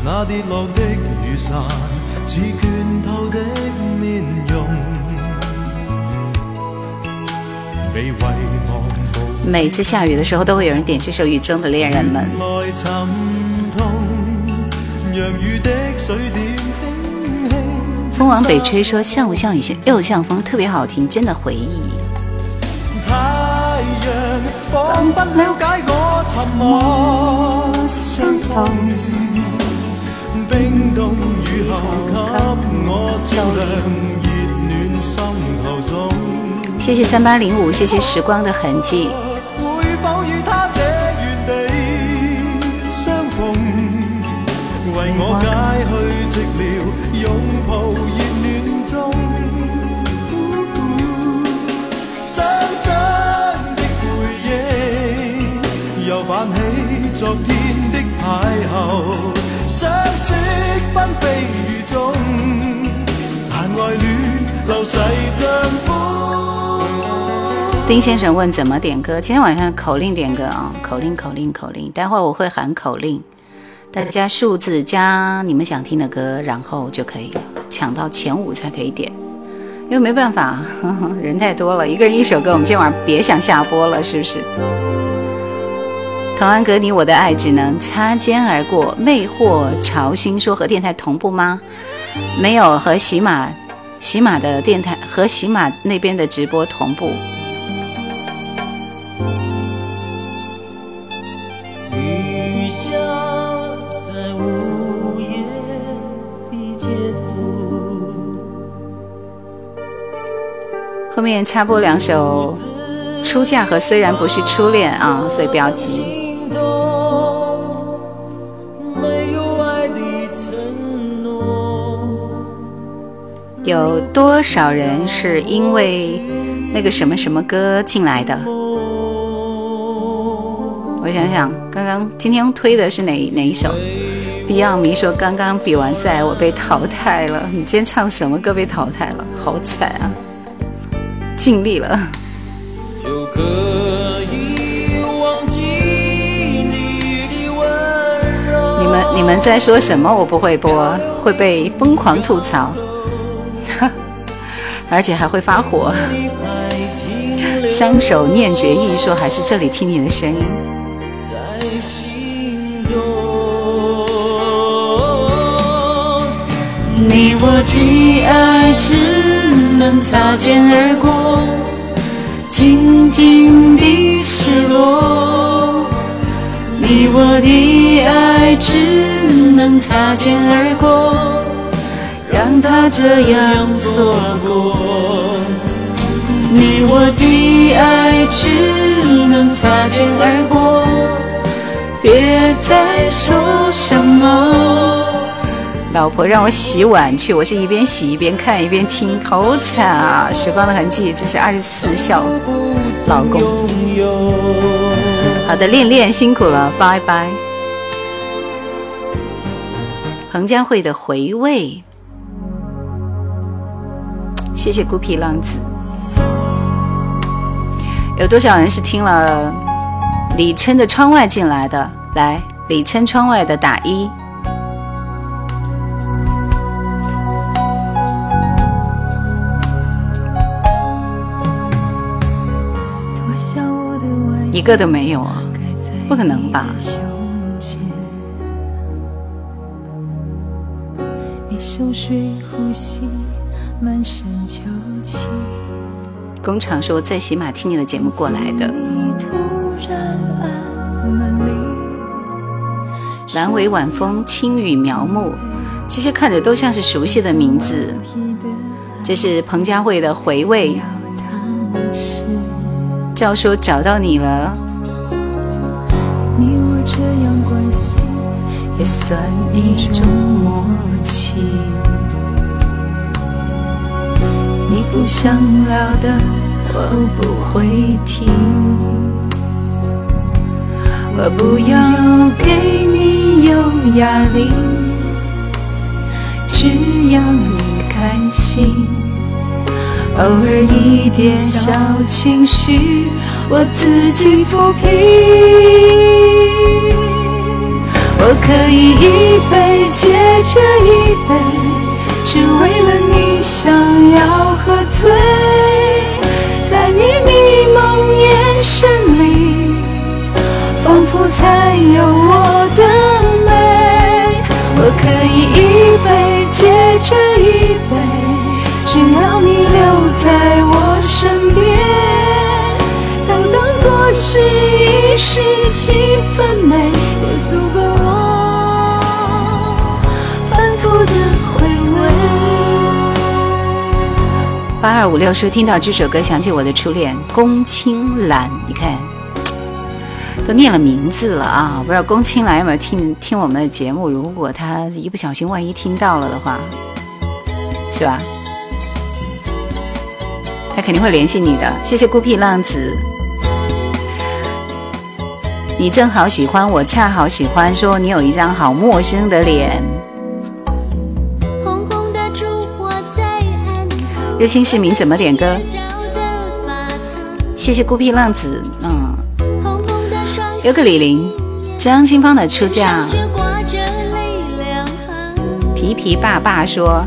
那跌落的雨傘似倦透的面容，被遺忘每次下雨的时候，都会有人点这首《雨中的恋人们》。來沉痛，讓雨的水點輕輕。風往北吹說像不像雨，又像風，特別好聽，真的回憶。太陽彷彿了解我沉默傷痛，冰凍雨後給我照亮熱暖心頭中。謝謝三八零五，謝謝時光的痕跡。會否與他這原地相逢？為我解去寂寥，相識紛飛雨中，但愛戀流逝像風。丁先生问怎么点歌？今天晚上口令点歌啊，口令口令口令，待会我会喊口令，大家数字加你们想听的歌，然后就可以了，搶到前五才可以点。因为没办法，呵 呵人太多了，一个人一首歌，我们今晚别想下播了，是不是？童安格，你我的爱只能擦肩而过。魅惑潮星说和电台同步吗？没有，和喜马喜马的电台和喜马那边的直播同步。雨下在午夜的街头。后面插播两首《出嫁》和《虽然不是初恋》啊，所以不要急。有多少人是因为那个什么什么歌进来的？我想想，刚刚今天推的是哪哪一首？Beyond 迷说刚刚比完赛我被淘汰了。你今天唱什么歌被淘汰了？好惨啊！尽力了。就可以忘记你的温柔。你们你们在说什么？我不会播，会被疯狂吐槽，而且还会发火。相守念決意说还是这里听你的声音。你我的爱只能擦肩而过，静静的失落。你我的爱只能擦肩而过，让他这样错过。你我的爱只能擦肩而过。别再说什么。老婆让我洗碗去，我是一边洗一边看一边听，好惨啊！时光的痕迹，这是二十四孝老公。好的，恋恋辛苦了，拜拜。彭佳慧的回味，谢谢孤僻浪子。有多少人是听了李琛的《窗外》进来的？来，李琛《窗外》的打一。一个都没有啊，不可能吧？工厂说在喜马听你的节目过来的。阑尾晚风，轻雨苗木，这些看着都像是熟悉的名字。这是彭佳慧的回味。教说找到你了，你我这样关系也算一种默契。不想聊的我不会提，我不要给你有压力，只要你开心。偶尔一点小情绪，我自己抚平。我可以一杯接着一杯，只为了你想要喝醉。在你迷蒙眼神里，仿佛才有我的美。我可以一杯接着一杯。只要你留在我身边，就当作是一时七分美，也足够八二五六说听到这首歌想起我的初恋龚青兰，你看 都念了名字了啊！不知道龚青兰有没有听听我们的节目？如果他一不小心万一听到了的话，是吧？他肯定会联系你的，谢谢孤僻浪子。你正好喜欢我，恰好喜欢，说你有一张好陌生的脸。热心市民怎么点歌？谢谢孤僻浪子，嗯。有个李玲，张清芳的出嫁。皮皮爸爸说。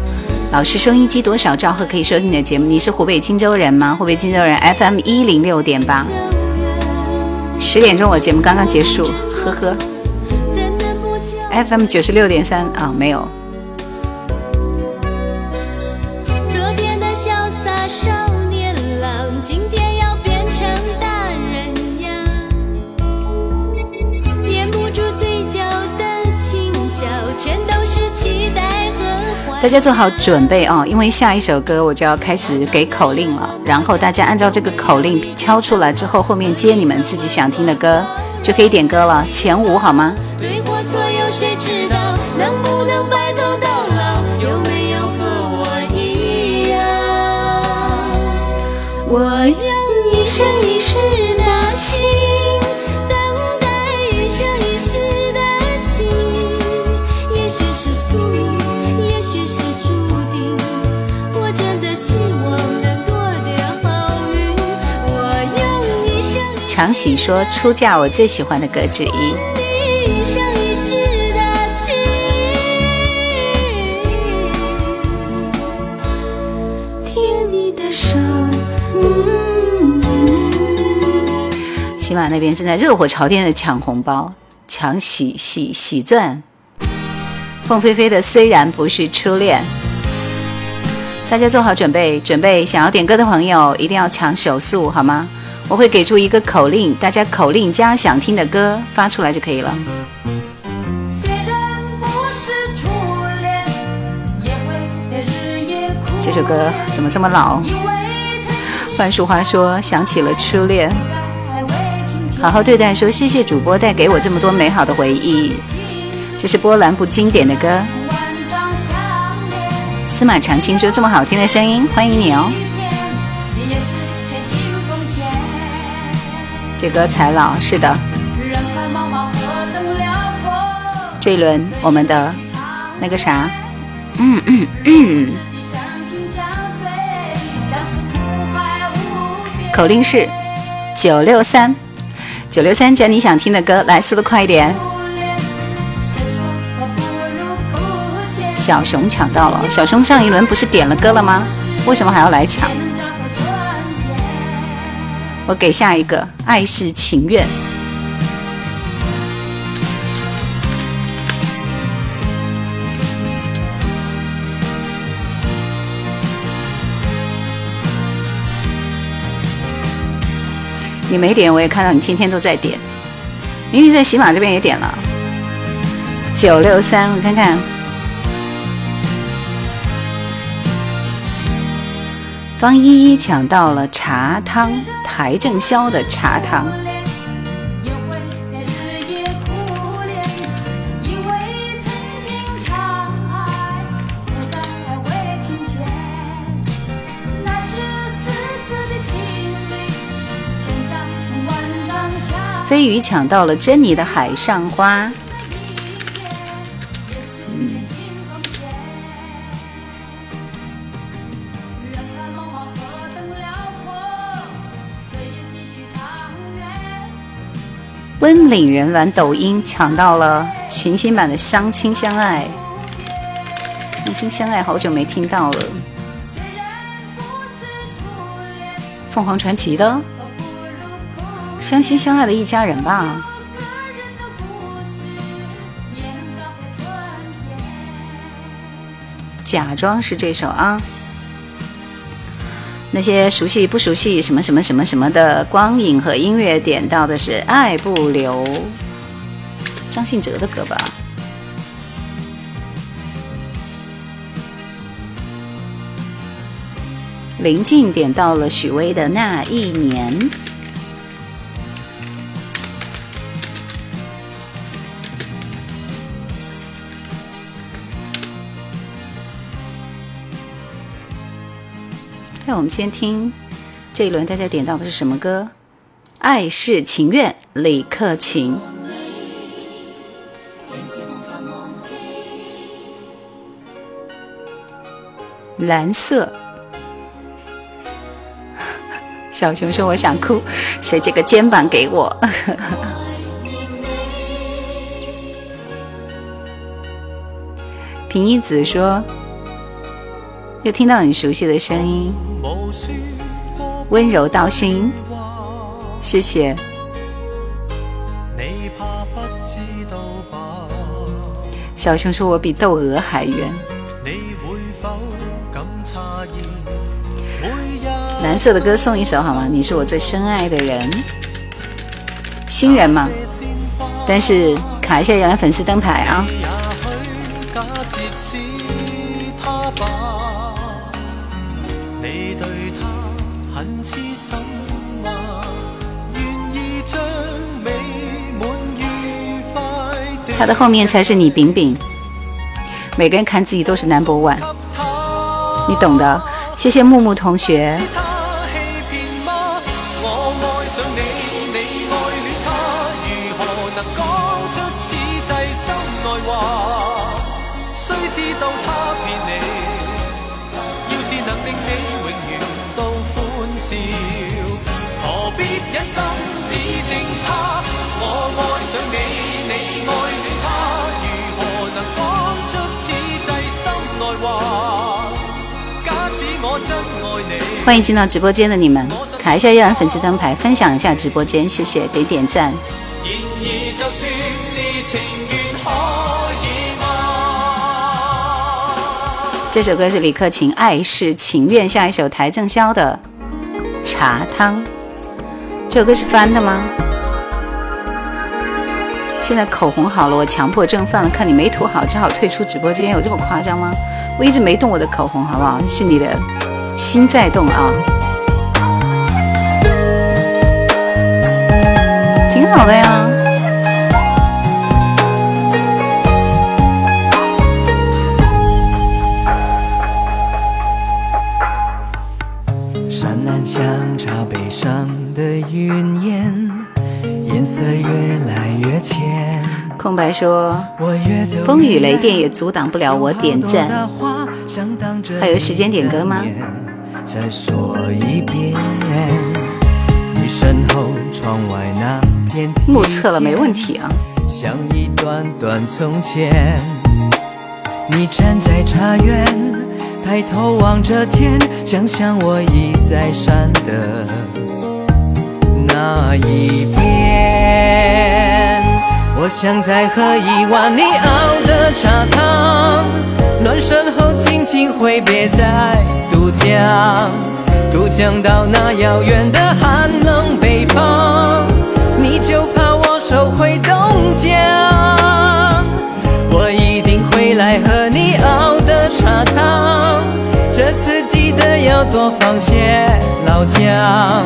老师，收音机多少兆赫可以收听你的节目？你是湖北荆州人吗？湖北荆州人，FM 一零六点八。十点钟我节目刚刚结束，呵呵。FM 九十六点三啊，没有。大家做好准备哦，因为下一首歌我就要开始给口令了，然后大家按照这个口令敲出来之后，后面接你们自己想听的歌，就可以点歌了。前五好吗？对或错有谁知道？能不能白头到老？有没有和我用一生一世的心。常喜说出嫁我最喜欢的歌之一。喜马那边正在热火朝天的抢红包，抢喜喜喜钻。凤飞飞的虽然不是初恋，大家做好准备，准备想要点歌的朋友一定要抢手速，好吗？我会给出一个口令，大家口令加想听的歌发出来就可以了。这首歌怎么这么老？樊淑华说想起了初恋，好好对待。说谢谢主播带给我这么多美好的回忆。这是波澜不经典的歌。司马长青说这么好听的声音，欢迎你哦。这歌才老，是的。这一轮我们的那个啥，嗯嗯嗯，口令是九六三，九六三，讲你想听的歌，来，速度快一点。小熊抢到了，小熊上一轮不是点了歌了吗？为什么还要来抢？我给下一个，爱是情愿。你没点，我也看到你天天都在点。明明在喜马这边也点了。九六三，我看看。方依依抢到了茶汤，台正宵的茶汤。飞鱼抢到了珍妮的海上花。温岭人玩抖音抢到了群星版的《相亲相爱》，相亲相爱好久没听到了，凤凰传奇的。相亲相爱的一家人吧，假装是这首啊。那些熟悉不熟悉什么什么什么什么的光影和音乐，点到的是《爱不留》，张信哲的歌吧。林静点到了许巍的《那一年》。我们先听这一轮大家点到的是什么歌？《爱是情愿》，李克勤。蓝色。小熊说：“我想哭，谁借个肩膀给我？” 平一子说：“又听到很熟悉的声音。”温柔到心，谢谢。小熊说：“我比窦娥还圆。”蓝色的歌送一首好吗？你是我最深爱的人，新人嘛，但是卡一下原来粉丝灯牌啊。他的后面才是你，饼饼。每个人看自己都是 number one，你懂的。谢谢木木同学。欢迎进到直播间的你们，卡一下叶兰粉丝灯牌，分享一下直播间，谢谢，点点赞。这首歌是李克勤《爱是情愿》，下一首台正宵的《茶汤》。这首歌是翻的吗？现在口红好了，我强迫症犯了，看你没涂好，只好退出直播间，有这么夸张吗？我一直没动我的口红，好不好？是你的。心在动啊，挺好的呀。山南香茶杯上的云烟，颜色越来越浅。空白说：“风雨雷电也阻挡不了我点赞。”还有时间点歌吗？再说一遍，你身后窗外那片目测了，没问题啊。像一段段从前，你站在茶园，抬头望着天，想想我已在山的那一边。我想再喝一碗你熬的茶汤，暖身后轻轻挥别在渡江，渡江到那遥远的寒冷北方，你就怕我收回东江。我一定会来喝你熬的茶汤，这次记得要多放些老姜。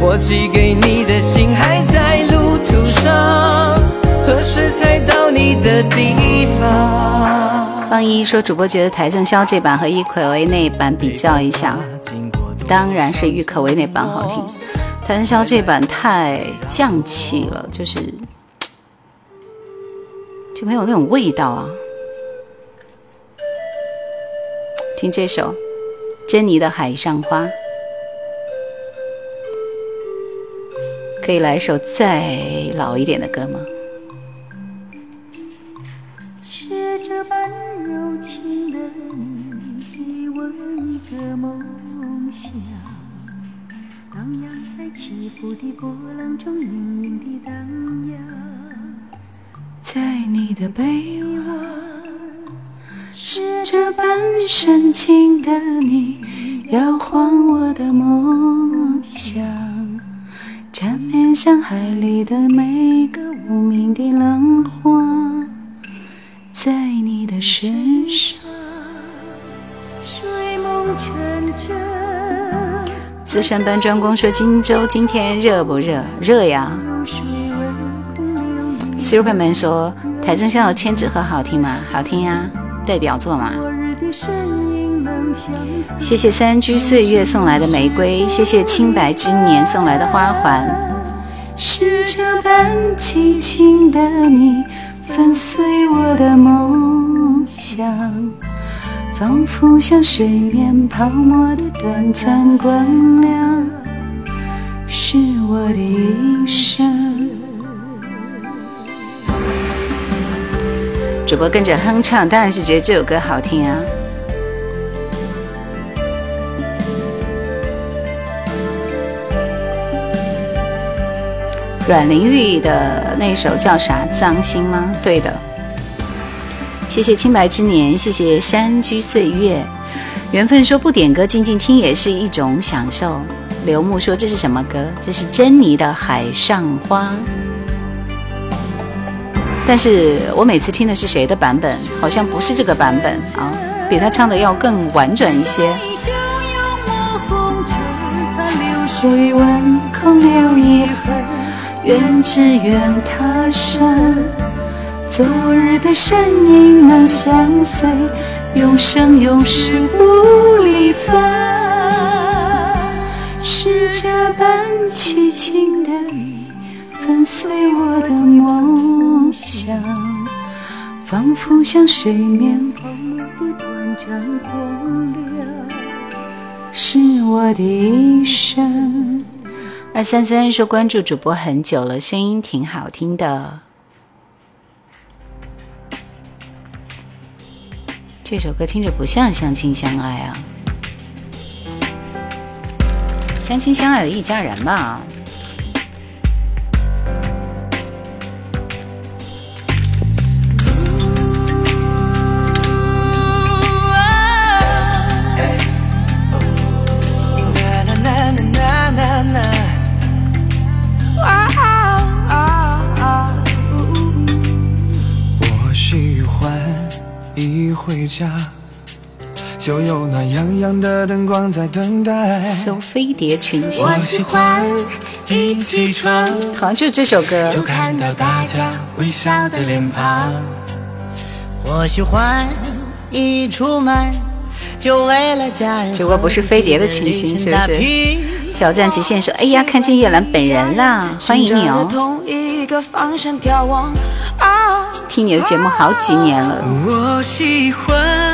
我寄给你的信还在路途上。何时才到你的地方？方一说，主播觉得邰正宵这版和郁可唯那版比较一下，当然是郁可唯那版好听。邰正宵这版太降气了，就是就没有那种味道啊。听这首珍妮的《海上花》，可以来首再老一点的歌吗？梦想，荡漾在起伏的波浪中隐隐的荡漾，在你的臂弯，是这般深情的你，摇晃我的梦想，缠绵像海里的每个无名的浪花，在你的身上，资深搬砖工说：“荆州今天热不热？热呀。” Superman 说：“台正宵的《千纸鹤》好听吗？好听呀，代表作嘛。”谢谢三居岁月送来的玫瑰，谢谢清白之年送来的花环。是这般凄情的你，粉碎我的梦。仿佛像水面泡沫的短暂光亮，是我的一生。主播跟着哼唱，当然是觉得这首歌好听啊。阮玲玉的那首叫啥？脏心吗？对的。谢谢清白之年，谢谢山居岁月，缘分说不点歌静静听也是一种享受。刘牧说这是什么歌？这是珍妮的《海上花》，但是我每次听的是谁的版本？好像不是这个版本啊，比他唱的要更婉转一些。昨日的身影能相随，永生永世不离分。是这般凄情的你，粉碎我的梦想，仿佛像水面泡沫的短暂光亮，是我的一生。二三三说关注主播很久了，声音挺好听的。这首歌听着不像相亲相爱啊，相亲相爱的一家人吧。就有暖洋洋的灯光在等待。搜飞碟群星。我喜欢一起床，好像就是这首歌。就看到大家微笑的脸庞。我喜欢一出门，就为了家人。这个不是飞碟的群星，是不是？挑战极限说：“哎呀，看见叶兰本人啦，欢迎你哦！听你的节目好几年了。”我喜欢快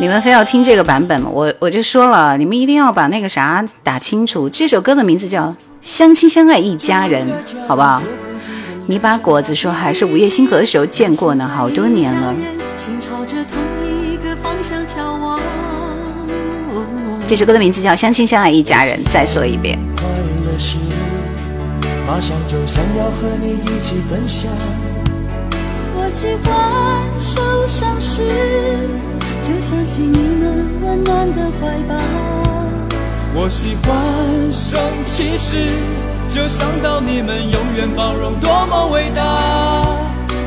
你们非要听这个版本吗？我我就说了，你们一定要把那个啥打清楚。这首歌的名字叫《相亲相爱一家人》，好不好？你把果子说还是午夜星河的时候见过呢，好多年了。这首歌的名字叫《相亲相爱一家人》，再说一遍。我喜欢受伤的怀抱。我喜欢生气时。就想到你们永远包容，多么伟大！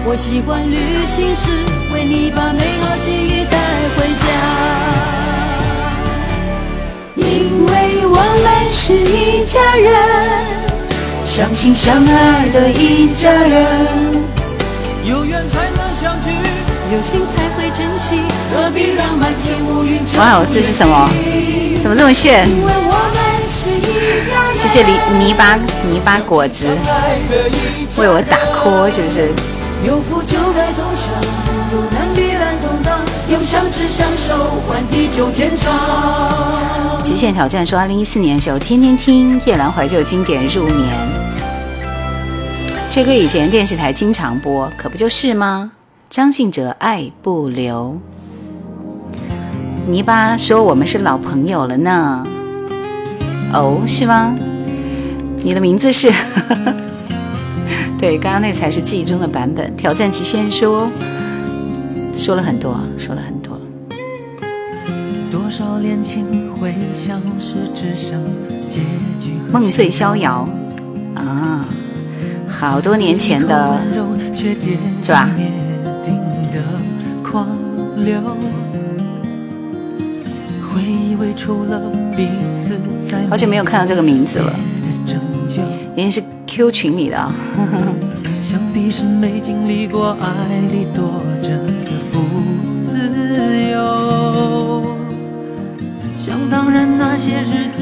我喜欢旅行时，为你把美好记忆带回家。因为我们是一家人，相亲相爱的一家人。有缘才哇哦，这是什么？怎么这么炫？谢谢泥泥巴泥巴果子为我打 call，是不是？极限挑战说，二零一四年的时候天天听夜兰怀旧经典入眠，这歌以前电视台经常播，可不就是吗？张信哲爱不留，泥巴说我们是老朋友了呢。哦，是吗？你的名字是？对，刚刚那才是记忆中的版本。挑战极限说说了很多，说了很多。梦醉逍遥啊，好多年前的，是吧？好久没有看到这个名字了，原来是 Q 群里的啊。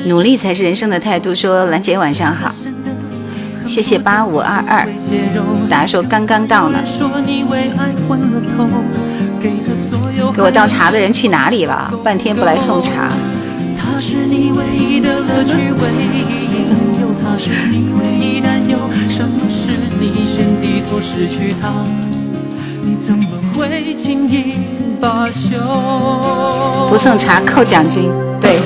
努力才是人生的态度。说兰姐晚上好，谢谢八五二二，大家说刚刚到呢。给我倒茶的人去哪里了？半天不来送茶。不送茶扣奖金，对。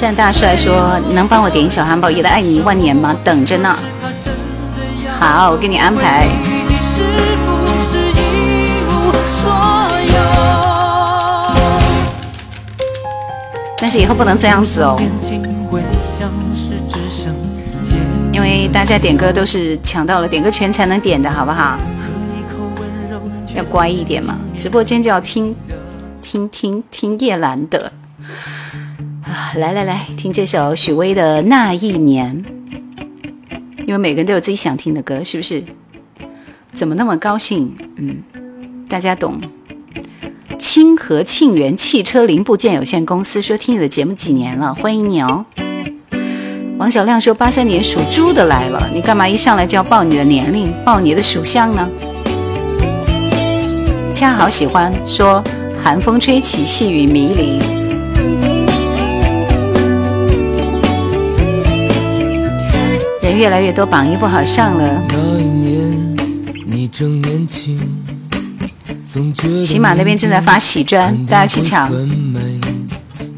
单大帅说：“能帮我点一首韩宝仪的《爱你一万年》吗？等着呢。好，我给你安排。但是以后不能这样子哦，因为大家点歌都是抢到了点歌权才能点的，好不好？要乖一点嘛。直播间就要听，听听听叶兰的。”来来来，听这首许巍的《那一年》，因为每个人都有自己想听的歌，是不是？怎么那么高兴？嗯，大家懂。清河庆元汽车零部件有限公司说听你的节目几年了，欢迎你哦。王小亮说八三年属猪的来了，你干嘛一上来就要报你的年龄，报你的属相呢？恰好喜欢说寒风吹起，细雨迷离。越来越多，榜一不好上了。喜马那边正在发喜砖，大家去抢。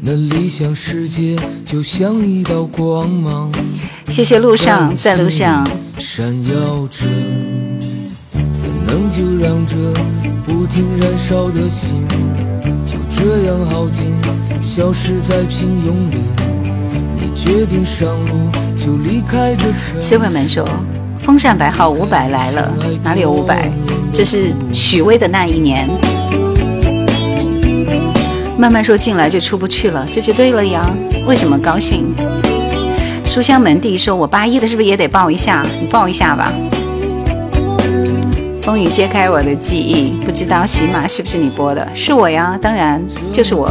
那理想世界就像一道光芒，谢谢路上，在路上。闪耀着，怎能就让这不停燃烧的心就这样耗尽，消失在平庸里？你决定上路，就离开这城。小朋友们说，风扇白号五百来了，哪里有五百？这是许巍的那一年。慢慢说进来就出不去了，这就对了呀。为什么高兴？书香门第说：“我八一的是不是也得报一下？你报一下吧。”风雨揭开我的记忆，不知道喜马是不是你播的？是我呀，当然就是我。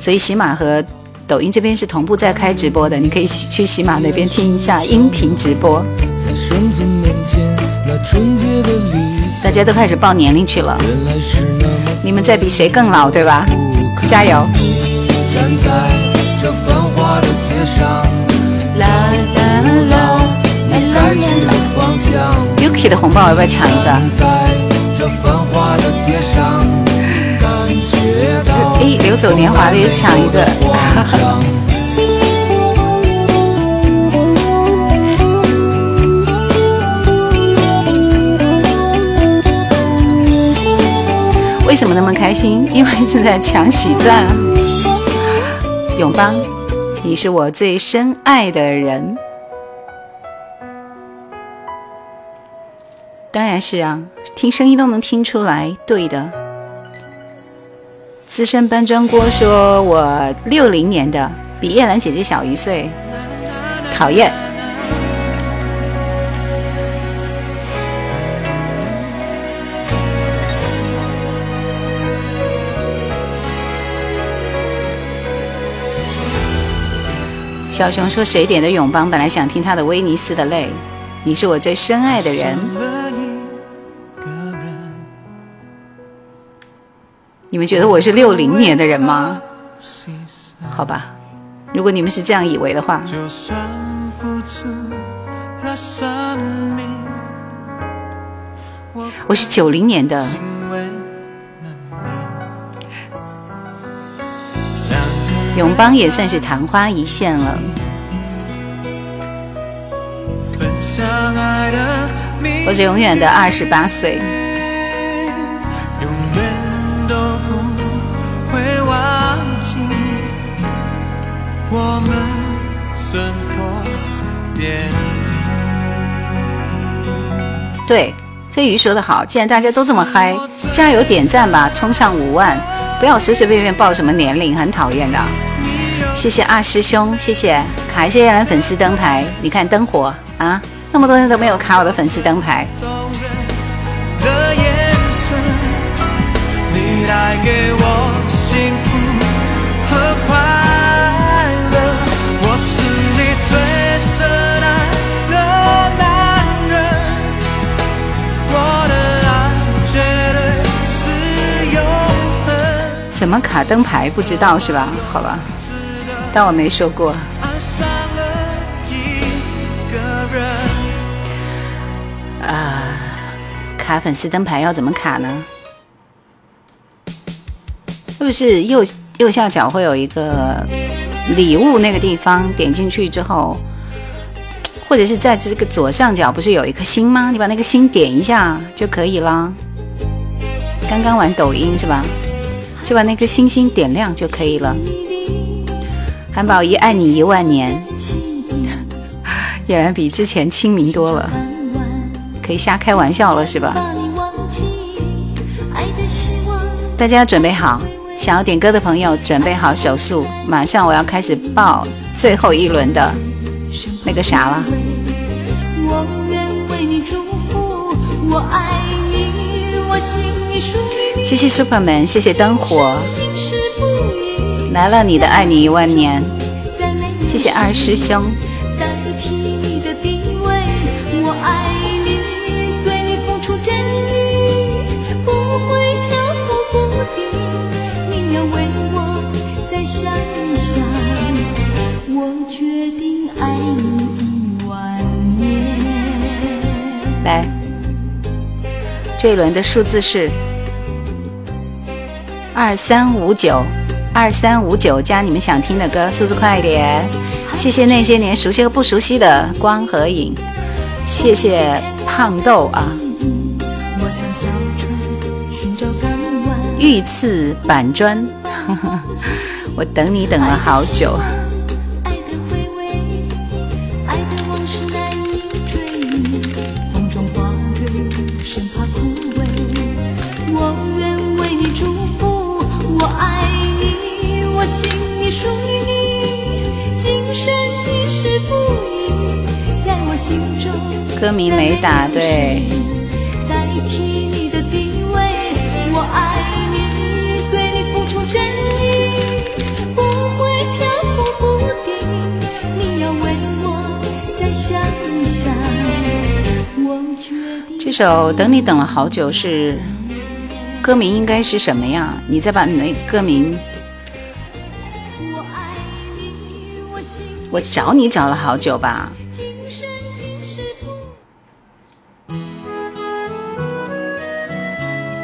所以喜马和抖音这边是同步在开直播的，你可以去喜马那边听一下音频直播。大家都开始报年龄去了，你们在比谁更老，对吧？加油！这繁华的街上，啦啦啦，你该去的方向。Yuki 的红包要不要抢一个？哎，流走年华的也抢一个。为什么那么开心？因为正在抢喜钻。永邦，你是我最深爱的人，当然是啊，听声音都能听出来，对的。资深搬砖锅说：“我六零年的，比叶兰姐姐小一岁，讨厌。”小熊说：“谁点的永邦？本来想听他的威尼斯的泪。你是我最深爱的人。你们觉得我是六零年的人吗？好吧，如果你们是这样以为的话，我是九零年的。永邦也算是昙花一现了。我是永远的二十八岁。对，飞鱼说的好，既然大家都这么嗨，加油点赞吧，冲上五万！不要随随便便报什么年龄，很讨厌的。谢谢二师兄，谢谢卡一些叶兰粉丝灯牌。你看灯火啊，那么多人都没有卡我的粉丝灯牌。怎么卡灯牌？不知道是吧？好吧。当我没说过。啊，卡粉丝灯牌要怎么卡呢？是不是右右下角会有一个礼物那个地方？点进去之后，或者是在这个左上角不是有一颗心吗？你把那个心点一下就可以了。刚刚玩抖音是吧？就把那颗星星点亮就可以了。韩宝仪爱你一万年，俨然比之前亲民多了，可以瞎开玩笑了是吧？大家准备好，想要点歌的朋友准备好手速，马上我要开始报最后一轮的那个啥了。谢谢 Superman，谢谢灯火。来了，你的爱你一万年，谢谢二师兄。这一轮的数字是二三五九。二三五九加你们想听的歌，速度快一点！谢谢那些年熟悉和不熟悉的光和影，谢谢胖豆啊！御赐板砖，我等你等了好久。歌名没答对。这首等你等了好久是歌名应该是什么呀？你再把你那歌名，我找你找了好久吧。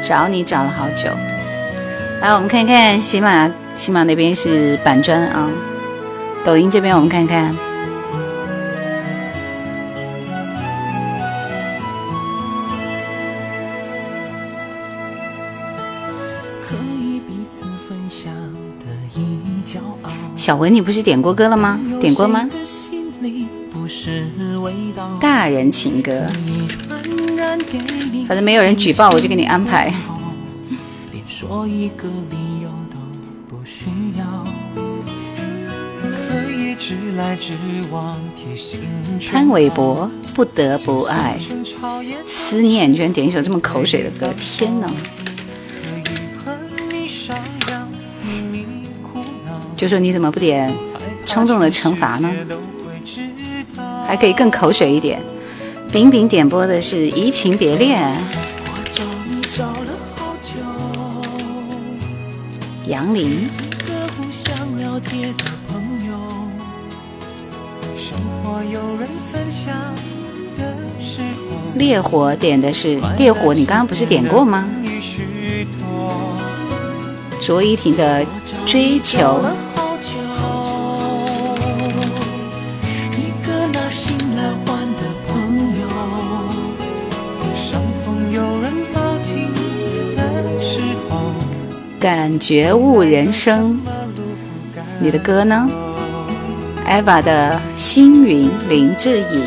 找你找了好久，来我们看看喜马喜马那边是板砖啊，抖音这边我们看看。小文，你不是点过歌了吗？点过吗？大人情歌。反正没有人举报，我就给你安排。潘玮柏不得不爱，思念居然点一首这么口水的歌，天哪！就说你怎么不点冲动的惩罚呢？还可以更口水一点。饼饼点播的是《移情别恋》，杨林。烈火点的是烈火，你刚刚不是点过吗？卓依婷的追求。感觉悟人生，你的歌呢？Eva 的星云林志颖，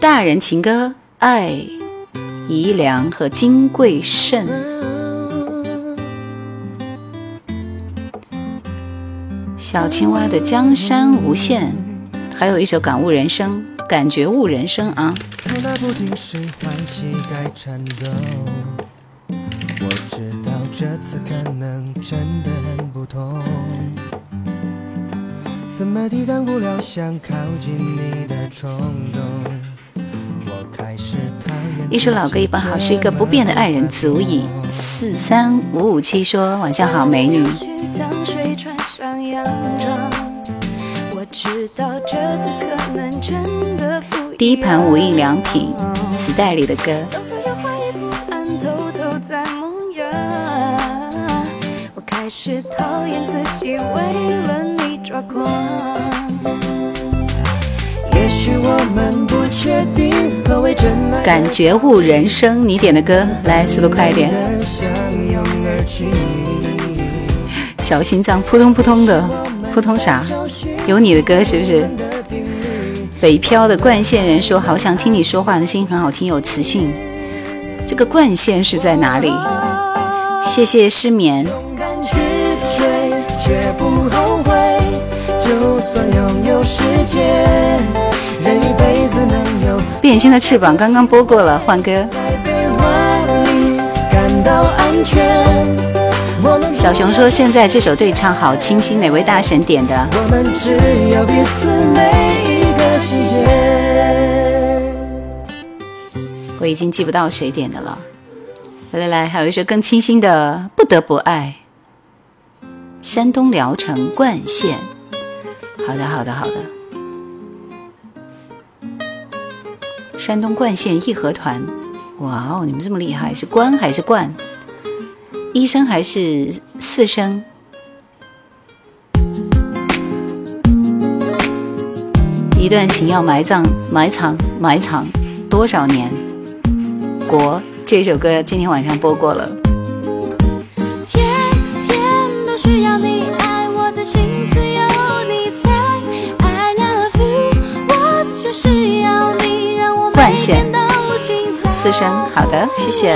大人情歌，爱宜良和金贵胜。小青蛙的《江山无限》，还有一首《感悟人生》，感觉悟人生啊。头脑不停是欢喜该颤抖。我知道这次可能真的很不同。怎么抵挡不了想靠近你的冲动？我开始逃。一首老歌一般好，是一个不变的爱人足矣。四三五五七说晚上好，美女。第一盘无印良品磁带里的歌。感觉悟人生，你点的歌，来速度快一点。小心脏扑通扑通的，扑通啥？有你的歌是不是？北漂的冠县人说：“好想听你说话的声音很好听，有磁性。”这个冠县是在哪里？谢谢失眠。变心的翅膀刚刚播过了，换歌。小熊说：“现在这首对唱好清新，哪位大神点的？”我已经记不到谁点的了。来来来，还有一首更清新的《不得不爱》。山东聊城冠县。好的，好的，好的。山东冠县义和团，哇哦，你们这么厉害，是冠还是冠？一声还是四声？一段情要埋葬，埋藏，埋藏多少年？国这首歌今天晚上播过了。让我冠线四声，好的，谢谢。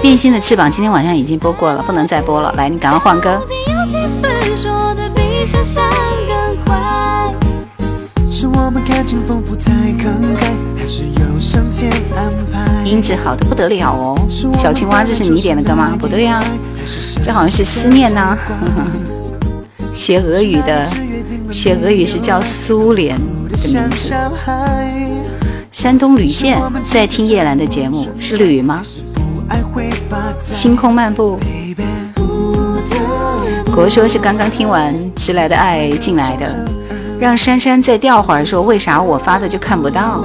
变心的翅膀今天晚上已经播过了，不能再播了。来，你赶快换歌。音质好的不得了哦，小青蛙，这是你点的歌吗？不对呀，这好像是思念呐。学俄语的，学俄语是叫苏联的名字。山东吕县在听叶兰的节目，是吕吗？星空漫步。国说是刚刚听完《迟来的爱》进来的，让珊珊再调会儿说为啥我发的就看不到？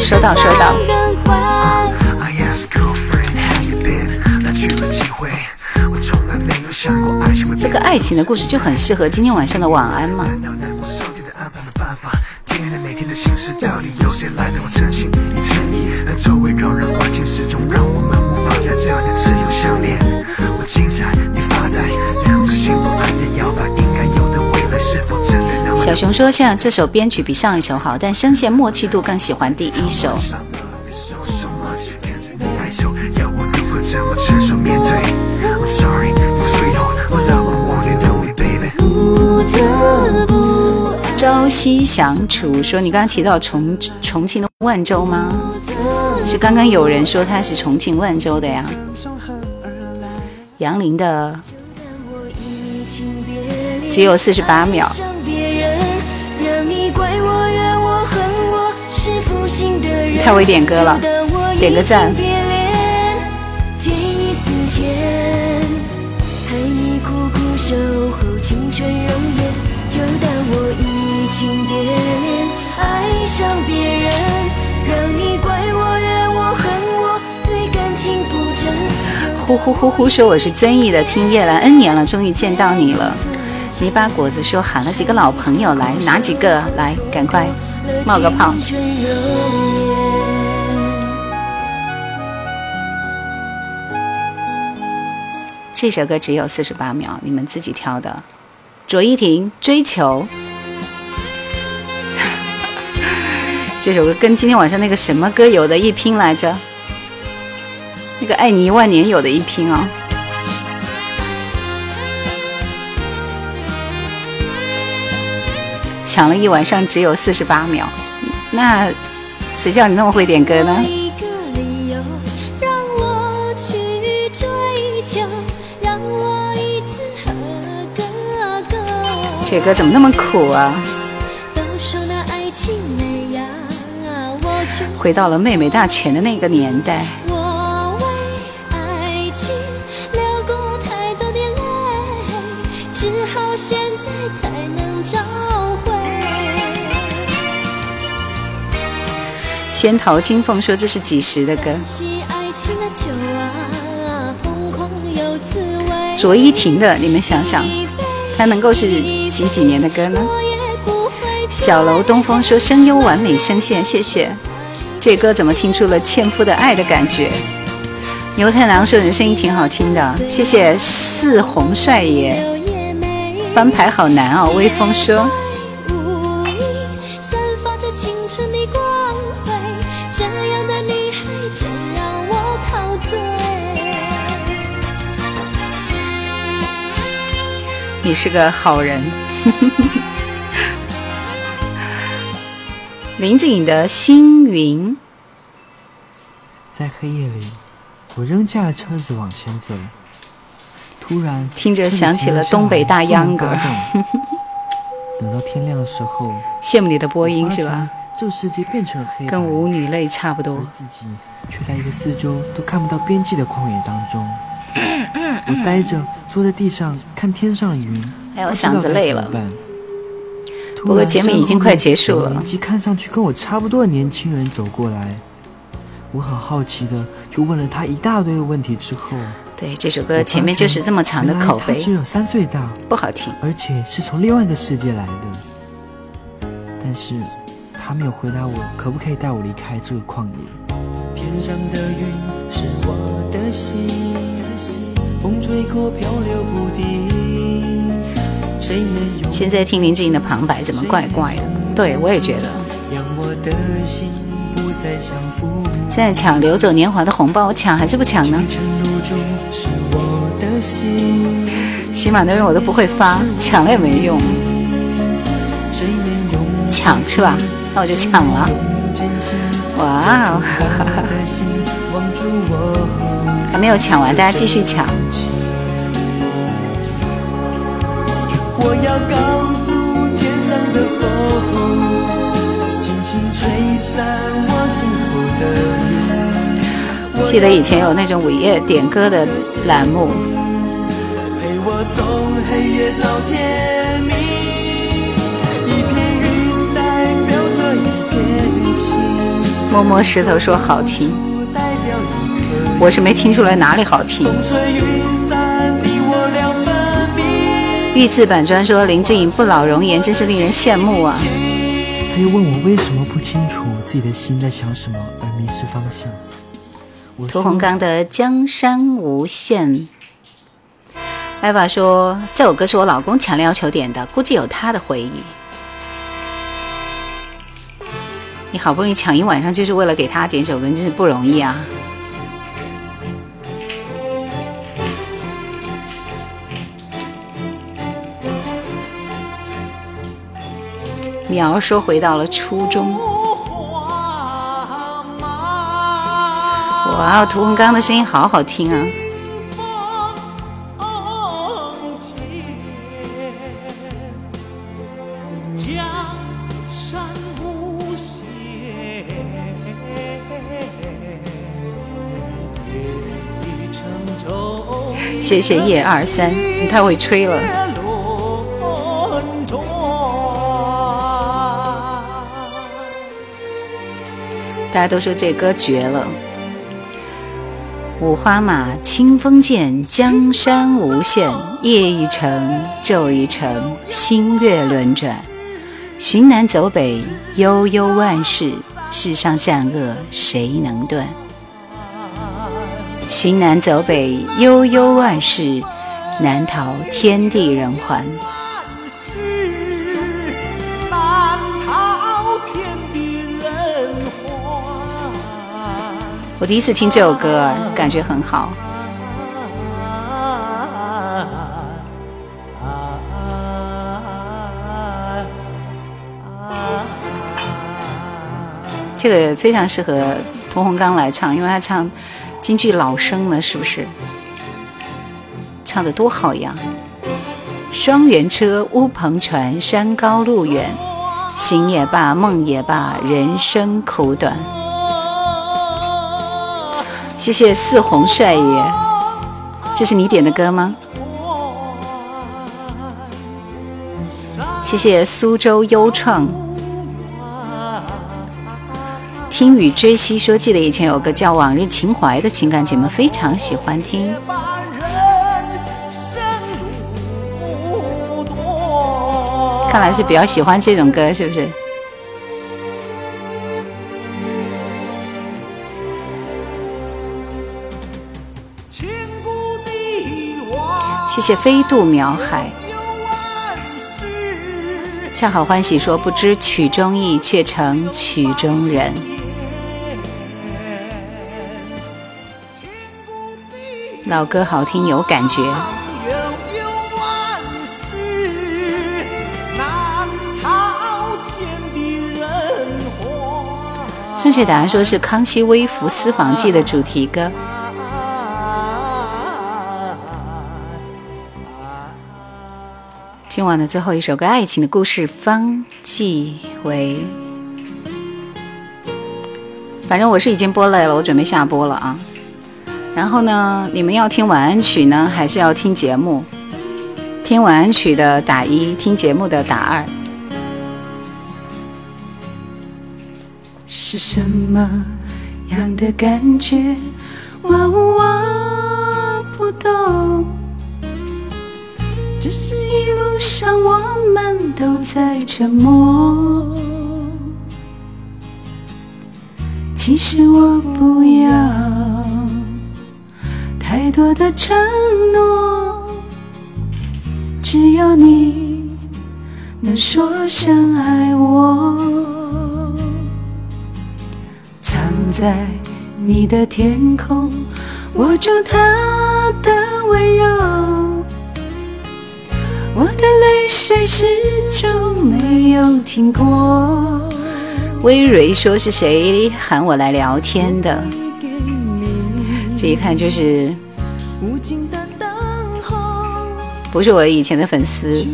收到收到。这个爱情的故事就很适合今天晚上的晚安嘛。小熊说：“现在这首编曲比上一首好，但声线默契度更喜欢第一首。”朝夕相处说：“你刚刚提到重重庆的万州吗？是刚刚有人说他是重庆万州的呀？”杨林的只有四十八秒。太会点歌了，点个赞。呼呼呼呼说我是遵义的，听叶兰 N 年了，终于见到你了。泥巴果子说喊了几个老朋友来，哪几个？来，赶快冒个泡。这首歌只有四十八秒，你们自己挑的。卓依婷追求，这首歌跟今天晚上那个什么歌有的一拼来着？那个爱你一万年有的一拼啊！抢了一晚上只有四十八秒，那谁叫你那么会点歌呢？这歌怎么那么苦啊？回到了妹妹大全的那个年代。仙桃金凤说这是几时的歌？卓依婷的，你们想想。它能够是几几年的歌呢？小楼东风说声优完美声线，谢谢。这歌怎么听出了纤夫的爱的感觉？牛太郎说你的声音挺好听的，谢谢四红帅爷。翻牌好难哦，微风说。你是个好人。林志颖的《星云》。在黑夜里，我扔下了车子往前走，突然听着想起了东北大秧歌。等到天亮的时候，羡慕你的播音是吧？这个世界变成了黑，跟舞女泪差不多。自己却在一个四周都看不到边际的旷野当中。我呆着坐在地上看天上的云，哎，我嗓子累了。不过节目已经快结束了。年纪看上去跟我差不多的年轻人走过来。我很好奇的就问了他一大堆的问题之后，对这首歌前面就是这么长的口碑，只有三岁大，不好听，而且是从另外一个世界来的。但是他没有回答我可不可以带我离开这个旷野。天上的云是我的心，风吹过漂流不定。谁能现在听林志颖的旁白怎么怪怪的？对我也觉得。让我的心不再相负。现在抢流走年华的红包，我抢还是不抢呢？喜马那边我都不会发，抢了也没用。抢是吧？那我就抢了。哇哦！还没有抢完，大家继续抢。我要告诉天上的风，轻轻吹散我的。记得以前有那种午夜点歌的栏目。摸摸石头说好听，我是没听出来哪里好听。御赐板砖说林志颖不老容颜真是令人羡慕啊。他又问我为什么不清楚自己的心在想什么而迷失方向。屠洪刚的《江山无限》，艾娃说这首歌是我老公强烈要求点的，估计有他的回忆。你好不容易抢一晚上，就是为了给他点首歌，真是不容易啊！苗说回到了初中。哇，屠洪刚的声音好好听啊！谢谢叶二三，你太会吹了。大家都说这歌绝了。五花马，清风剑，江山无限。夜一程，昼一程，星月轮转。寻南走北，悠悠万事，世上善恶谁能断？寻南走北，悠悠万事，难逃天地人寰。我第一次听这首歌，感觉很好。这个非常适合屠洪刚来唱，因为他唱京剧老生了，是不是？唱的多好呀！双元车，乌篷船，山高路远，行也罢，梦也罢，人生苦短。谢谢四红帅爷，这是你点的歌吗？谢谢苏州优创，听雨追西说，记得以前有个叫《往日情怀》的情感节目，非常喜欢听。看来是比较喜欢这种歌，是不是？谢飞渡苗海，恰好欢喜说不知曲中意，却成曲中人。老歌好听有感觉。正确答案说是康熙微服私访记的主题歌。今晚的最后一首歌《爱情的故事》，方季韦。反正我是已经播累了，我准备下播了啊。然后呢，你们要听晚安曲呢，还是要听节目？听晚安曲的打一，听节目的打二。是什么样的感觉？我我不懂。只是一路上我们都在沉默。其实我不要太多的承诺，只要你能说声爱我。藏在你的天空，握住他的温柔。我的泪水始终没有停过。微蕊说是谁喊我来聊天的？这一看就是不是我以前的粉丝。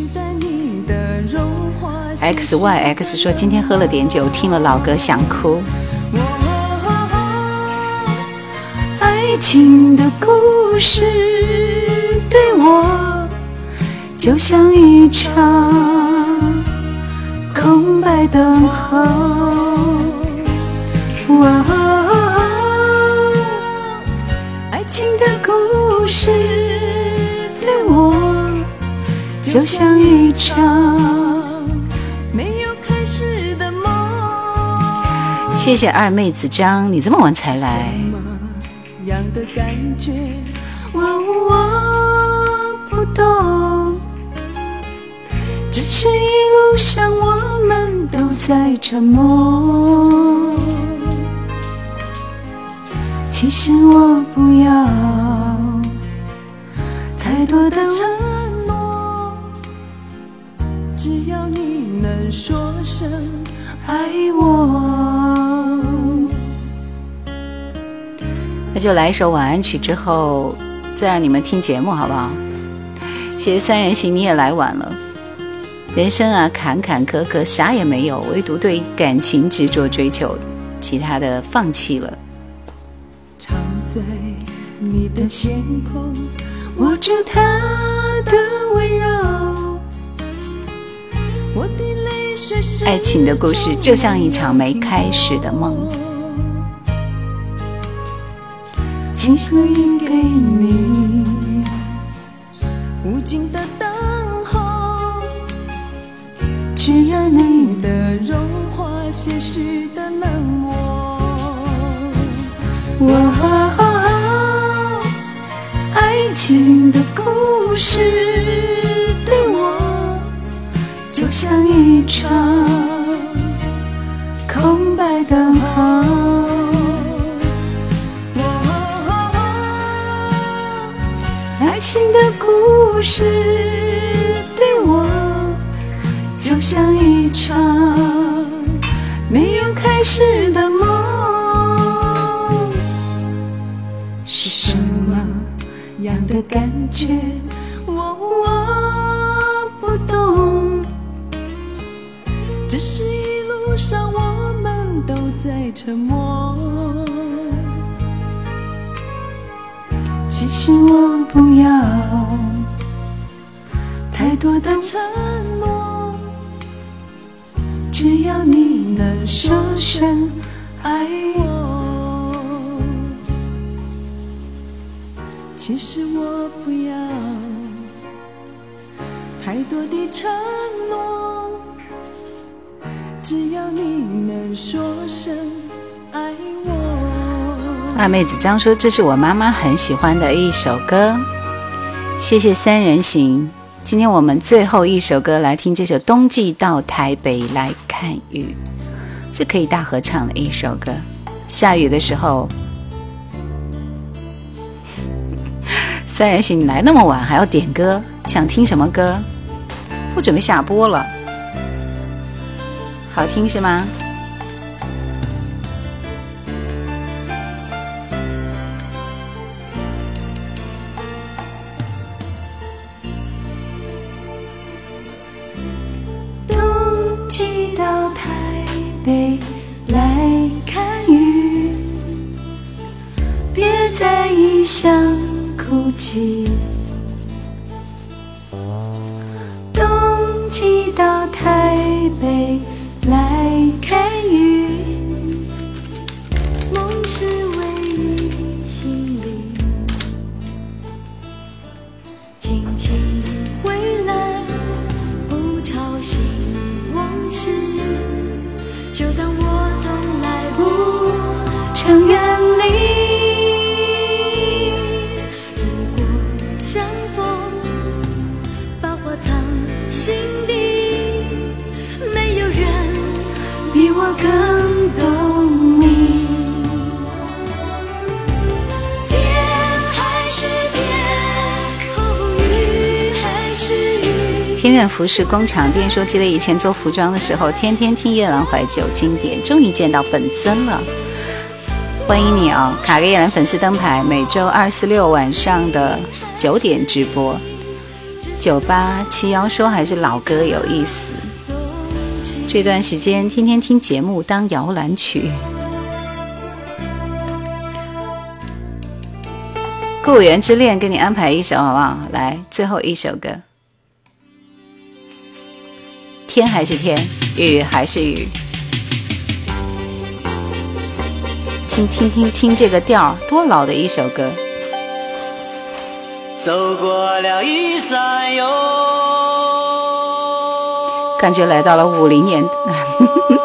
X Y X 说今天喝了点酒，听了老歌想哭。爱情的故事对我。就像一场空白等候，哦爱情的故事对我就像一场没有开始的梦。谢谢二妹子张，你这么晚才来。样的感觉，我我不懂。是一路上我们都在沉默。其实我不要太多的承诺，只要你能说声爱我。那就来一首晚安曲，之后再让你们听节目，好不好？谢谢三人行，你也来晚了。人生啊，坎坎坷坷，啥也没有，唯独对感情执着追求，其他的放弃了。藏在你的天空，握住他的温柔。我的泪水爱情的故事就像一场没开始的梦。请声音给你无尽的。只要你的融化些许的冷漠，哦爱情的故事对我就像一场空白等候，爱情的故事。像一场没有开始的梦，是什么样的感觉？我我不懂。只是一路上我们都在沉默。其实我不要太多的承诺。只要你能说声爱我，其实我不要太多的承诺。只要你能说声爱我。二妹子张说：“这是我妈妈很喜欢的一首歌。”谢谢三人行。今天我们最后一首歌来听这首《冬季到台北来看雨》，是可以大合唱的一首歌。下雨的时候，三人行，你来那么晚还要点歌，想听什么歌？我准备下播了，好听是吗？服饰工厂店说，记得以前做服装的时候，天天听夜郎怀旧经典，终于见到本尊了。欢迎你哦，卡个夜兰粉丝灯牌，每周二、四、六晚上的九点直播。九八七幺说还是老歌有意思，这段时间天天听节目当摇篮曲。故园之恋给你安排一首好不好？来，最后一首歌。天还是天，雨还是雨。听听听听这个调儿，多老的一首歌。走过了一山哟，感觉来到了五零年，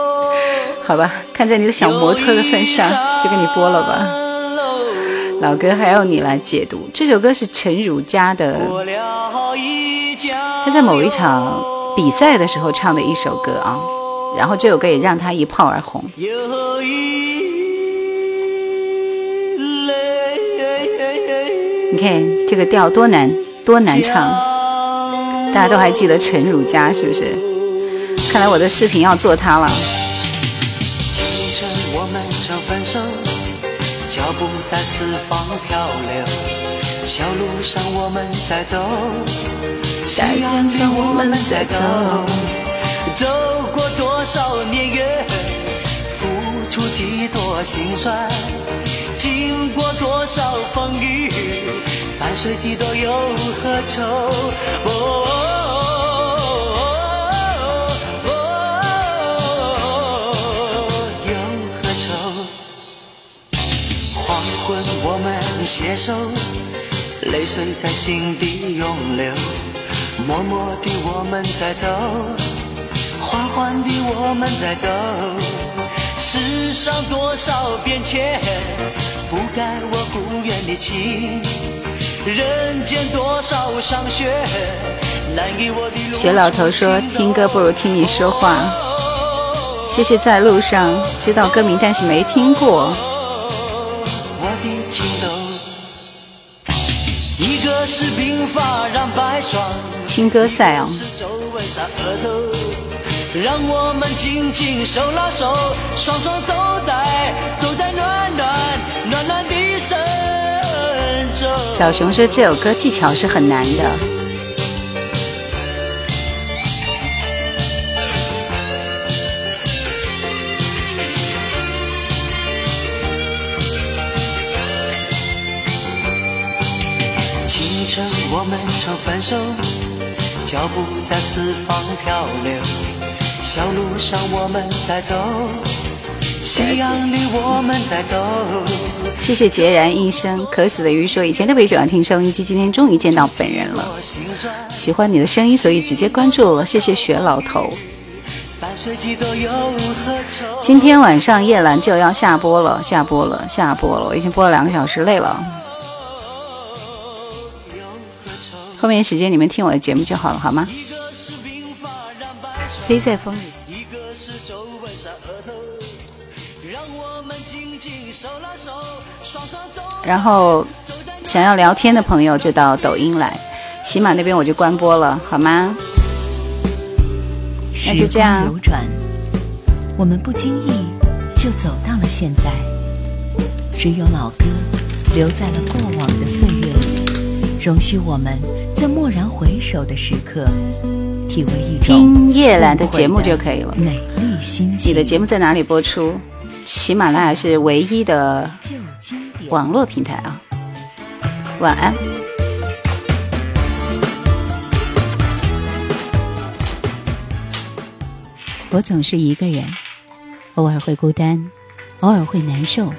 好吧，看在你的小模特的份上，就给你播了吧。老歌还要你来解读，这首歌是陈汝佳的，他在某一场比赛的时候唱的一首歌啊，然后这首歌也让他一炮而红。你看这个调多难多难唱，大家都还记得陈汝佳是不是？看来我的视频要做他了。脚步在四方漂流，小路上我们在走，夕阳下我们在走，走过多少年月，付出几多辛酸，经过多少风雨，伴随几多忧和愁。哦哦，忧和愁。黄昏我们携手，泪水在心底涌流，默默地我们在走，缓缓地我们在走。世上多少变迁，覆盖我孤远的情；人间多少伤血，难以我的路学老头说：“听歌不如听你说话。”谢谢在路上知道歌名，但是没听过。我的情窦，一个是鬓发染白霜，青歌赛哦，让我们紧紧手拉手，双双走在走在暖暖暖暖的深州。小熊说这首歌技巧是很难的。清晨我们曾分手，脚步在四方漂流，小路上我们在走，夕阳里我们在走。谢谢孑然一身，渴死的鱼说以前特别喜欢听收音机，今天终于见到本人了，喜欢你的声音，所以直接关注了。谢谢雪老头。今天晚上夜兰就要下播了，下播了，下播了，我已经播了两个小时，累了。后面时间你们听我的节目就好了，好吗？飞在风里。然后想要聊天的朋友就到抖音来，喜马那边我就关播了，好吗？那就这样时光流转，我们不经意就走到了现在。只有老歌留在了过往的岁月里，容许我们在蓦然回首的时刻，体会一种听叶兰的节目就可以了。美丽心情。你的节目在哪里播出？喜马拉雅是唯一的网络平台啊。晚安。我总是一个人，偶尔会孤单，偶尔会难受。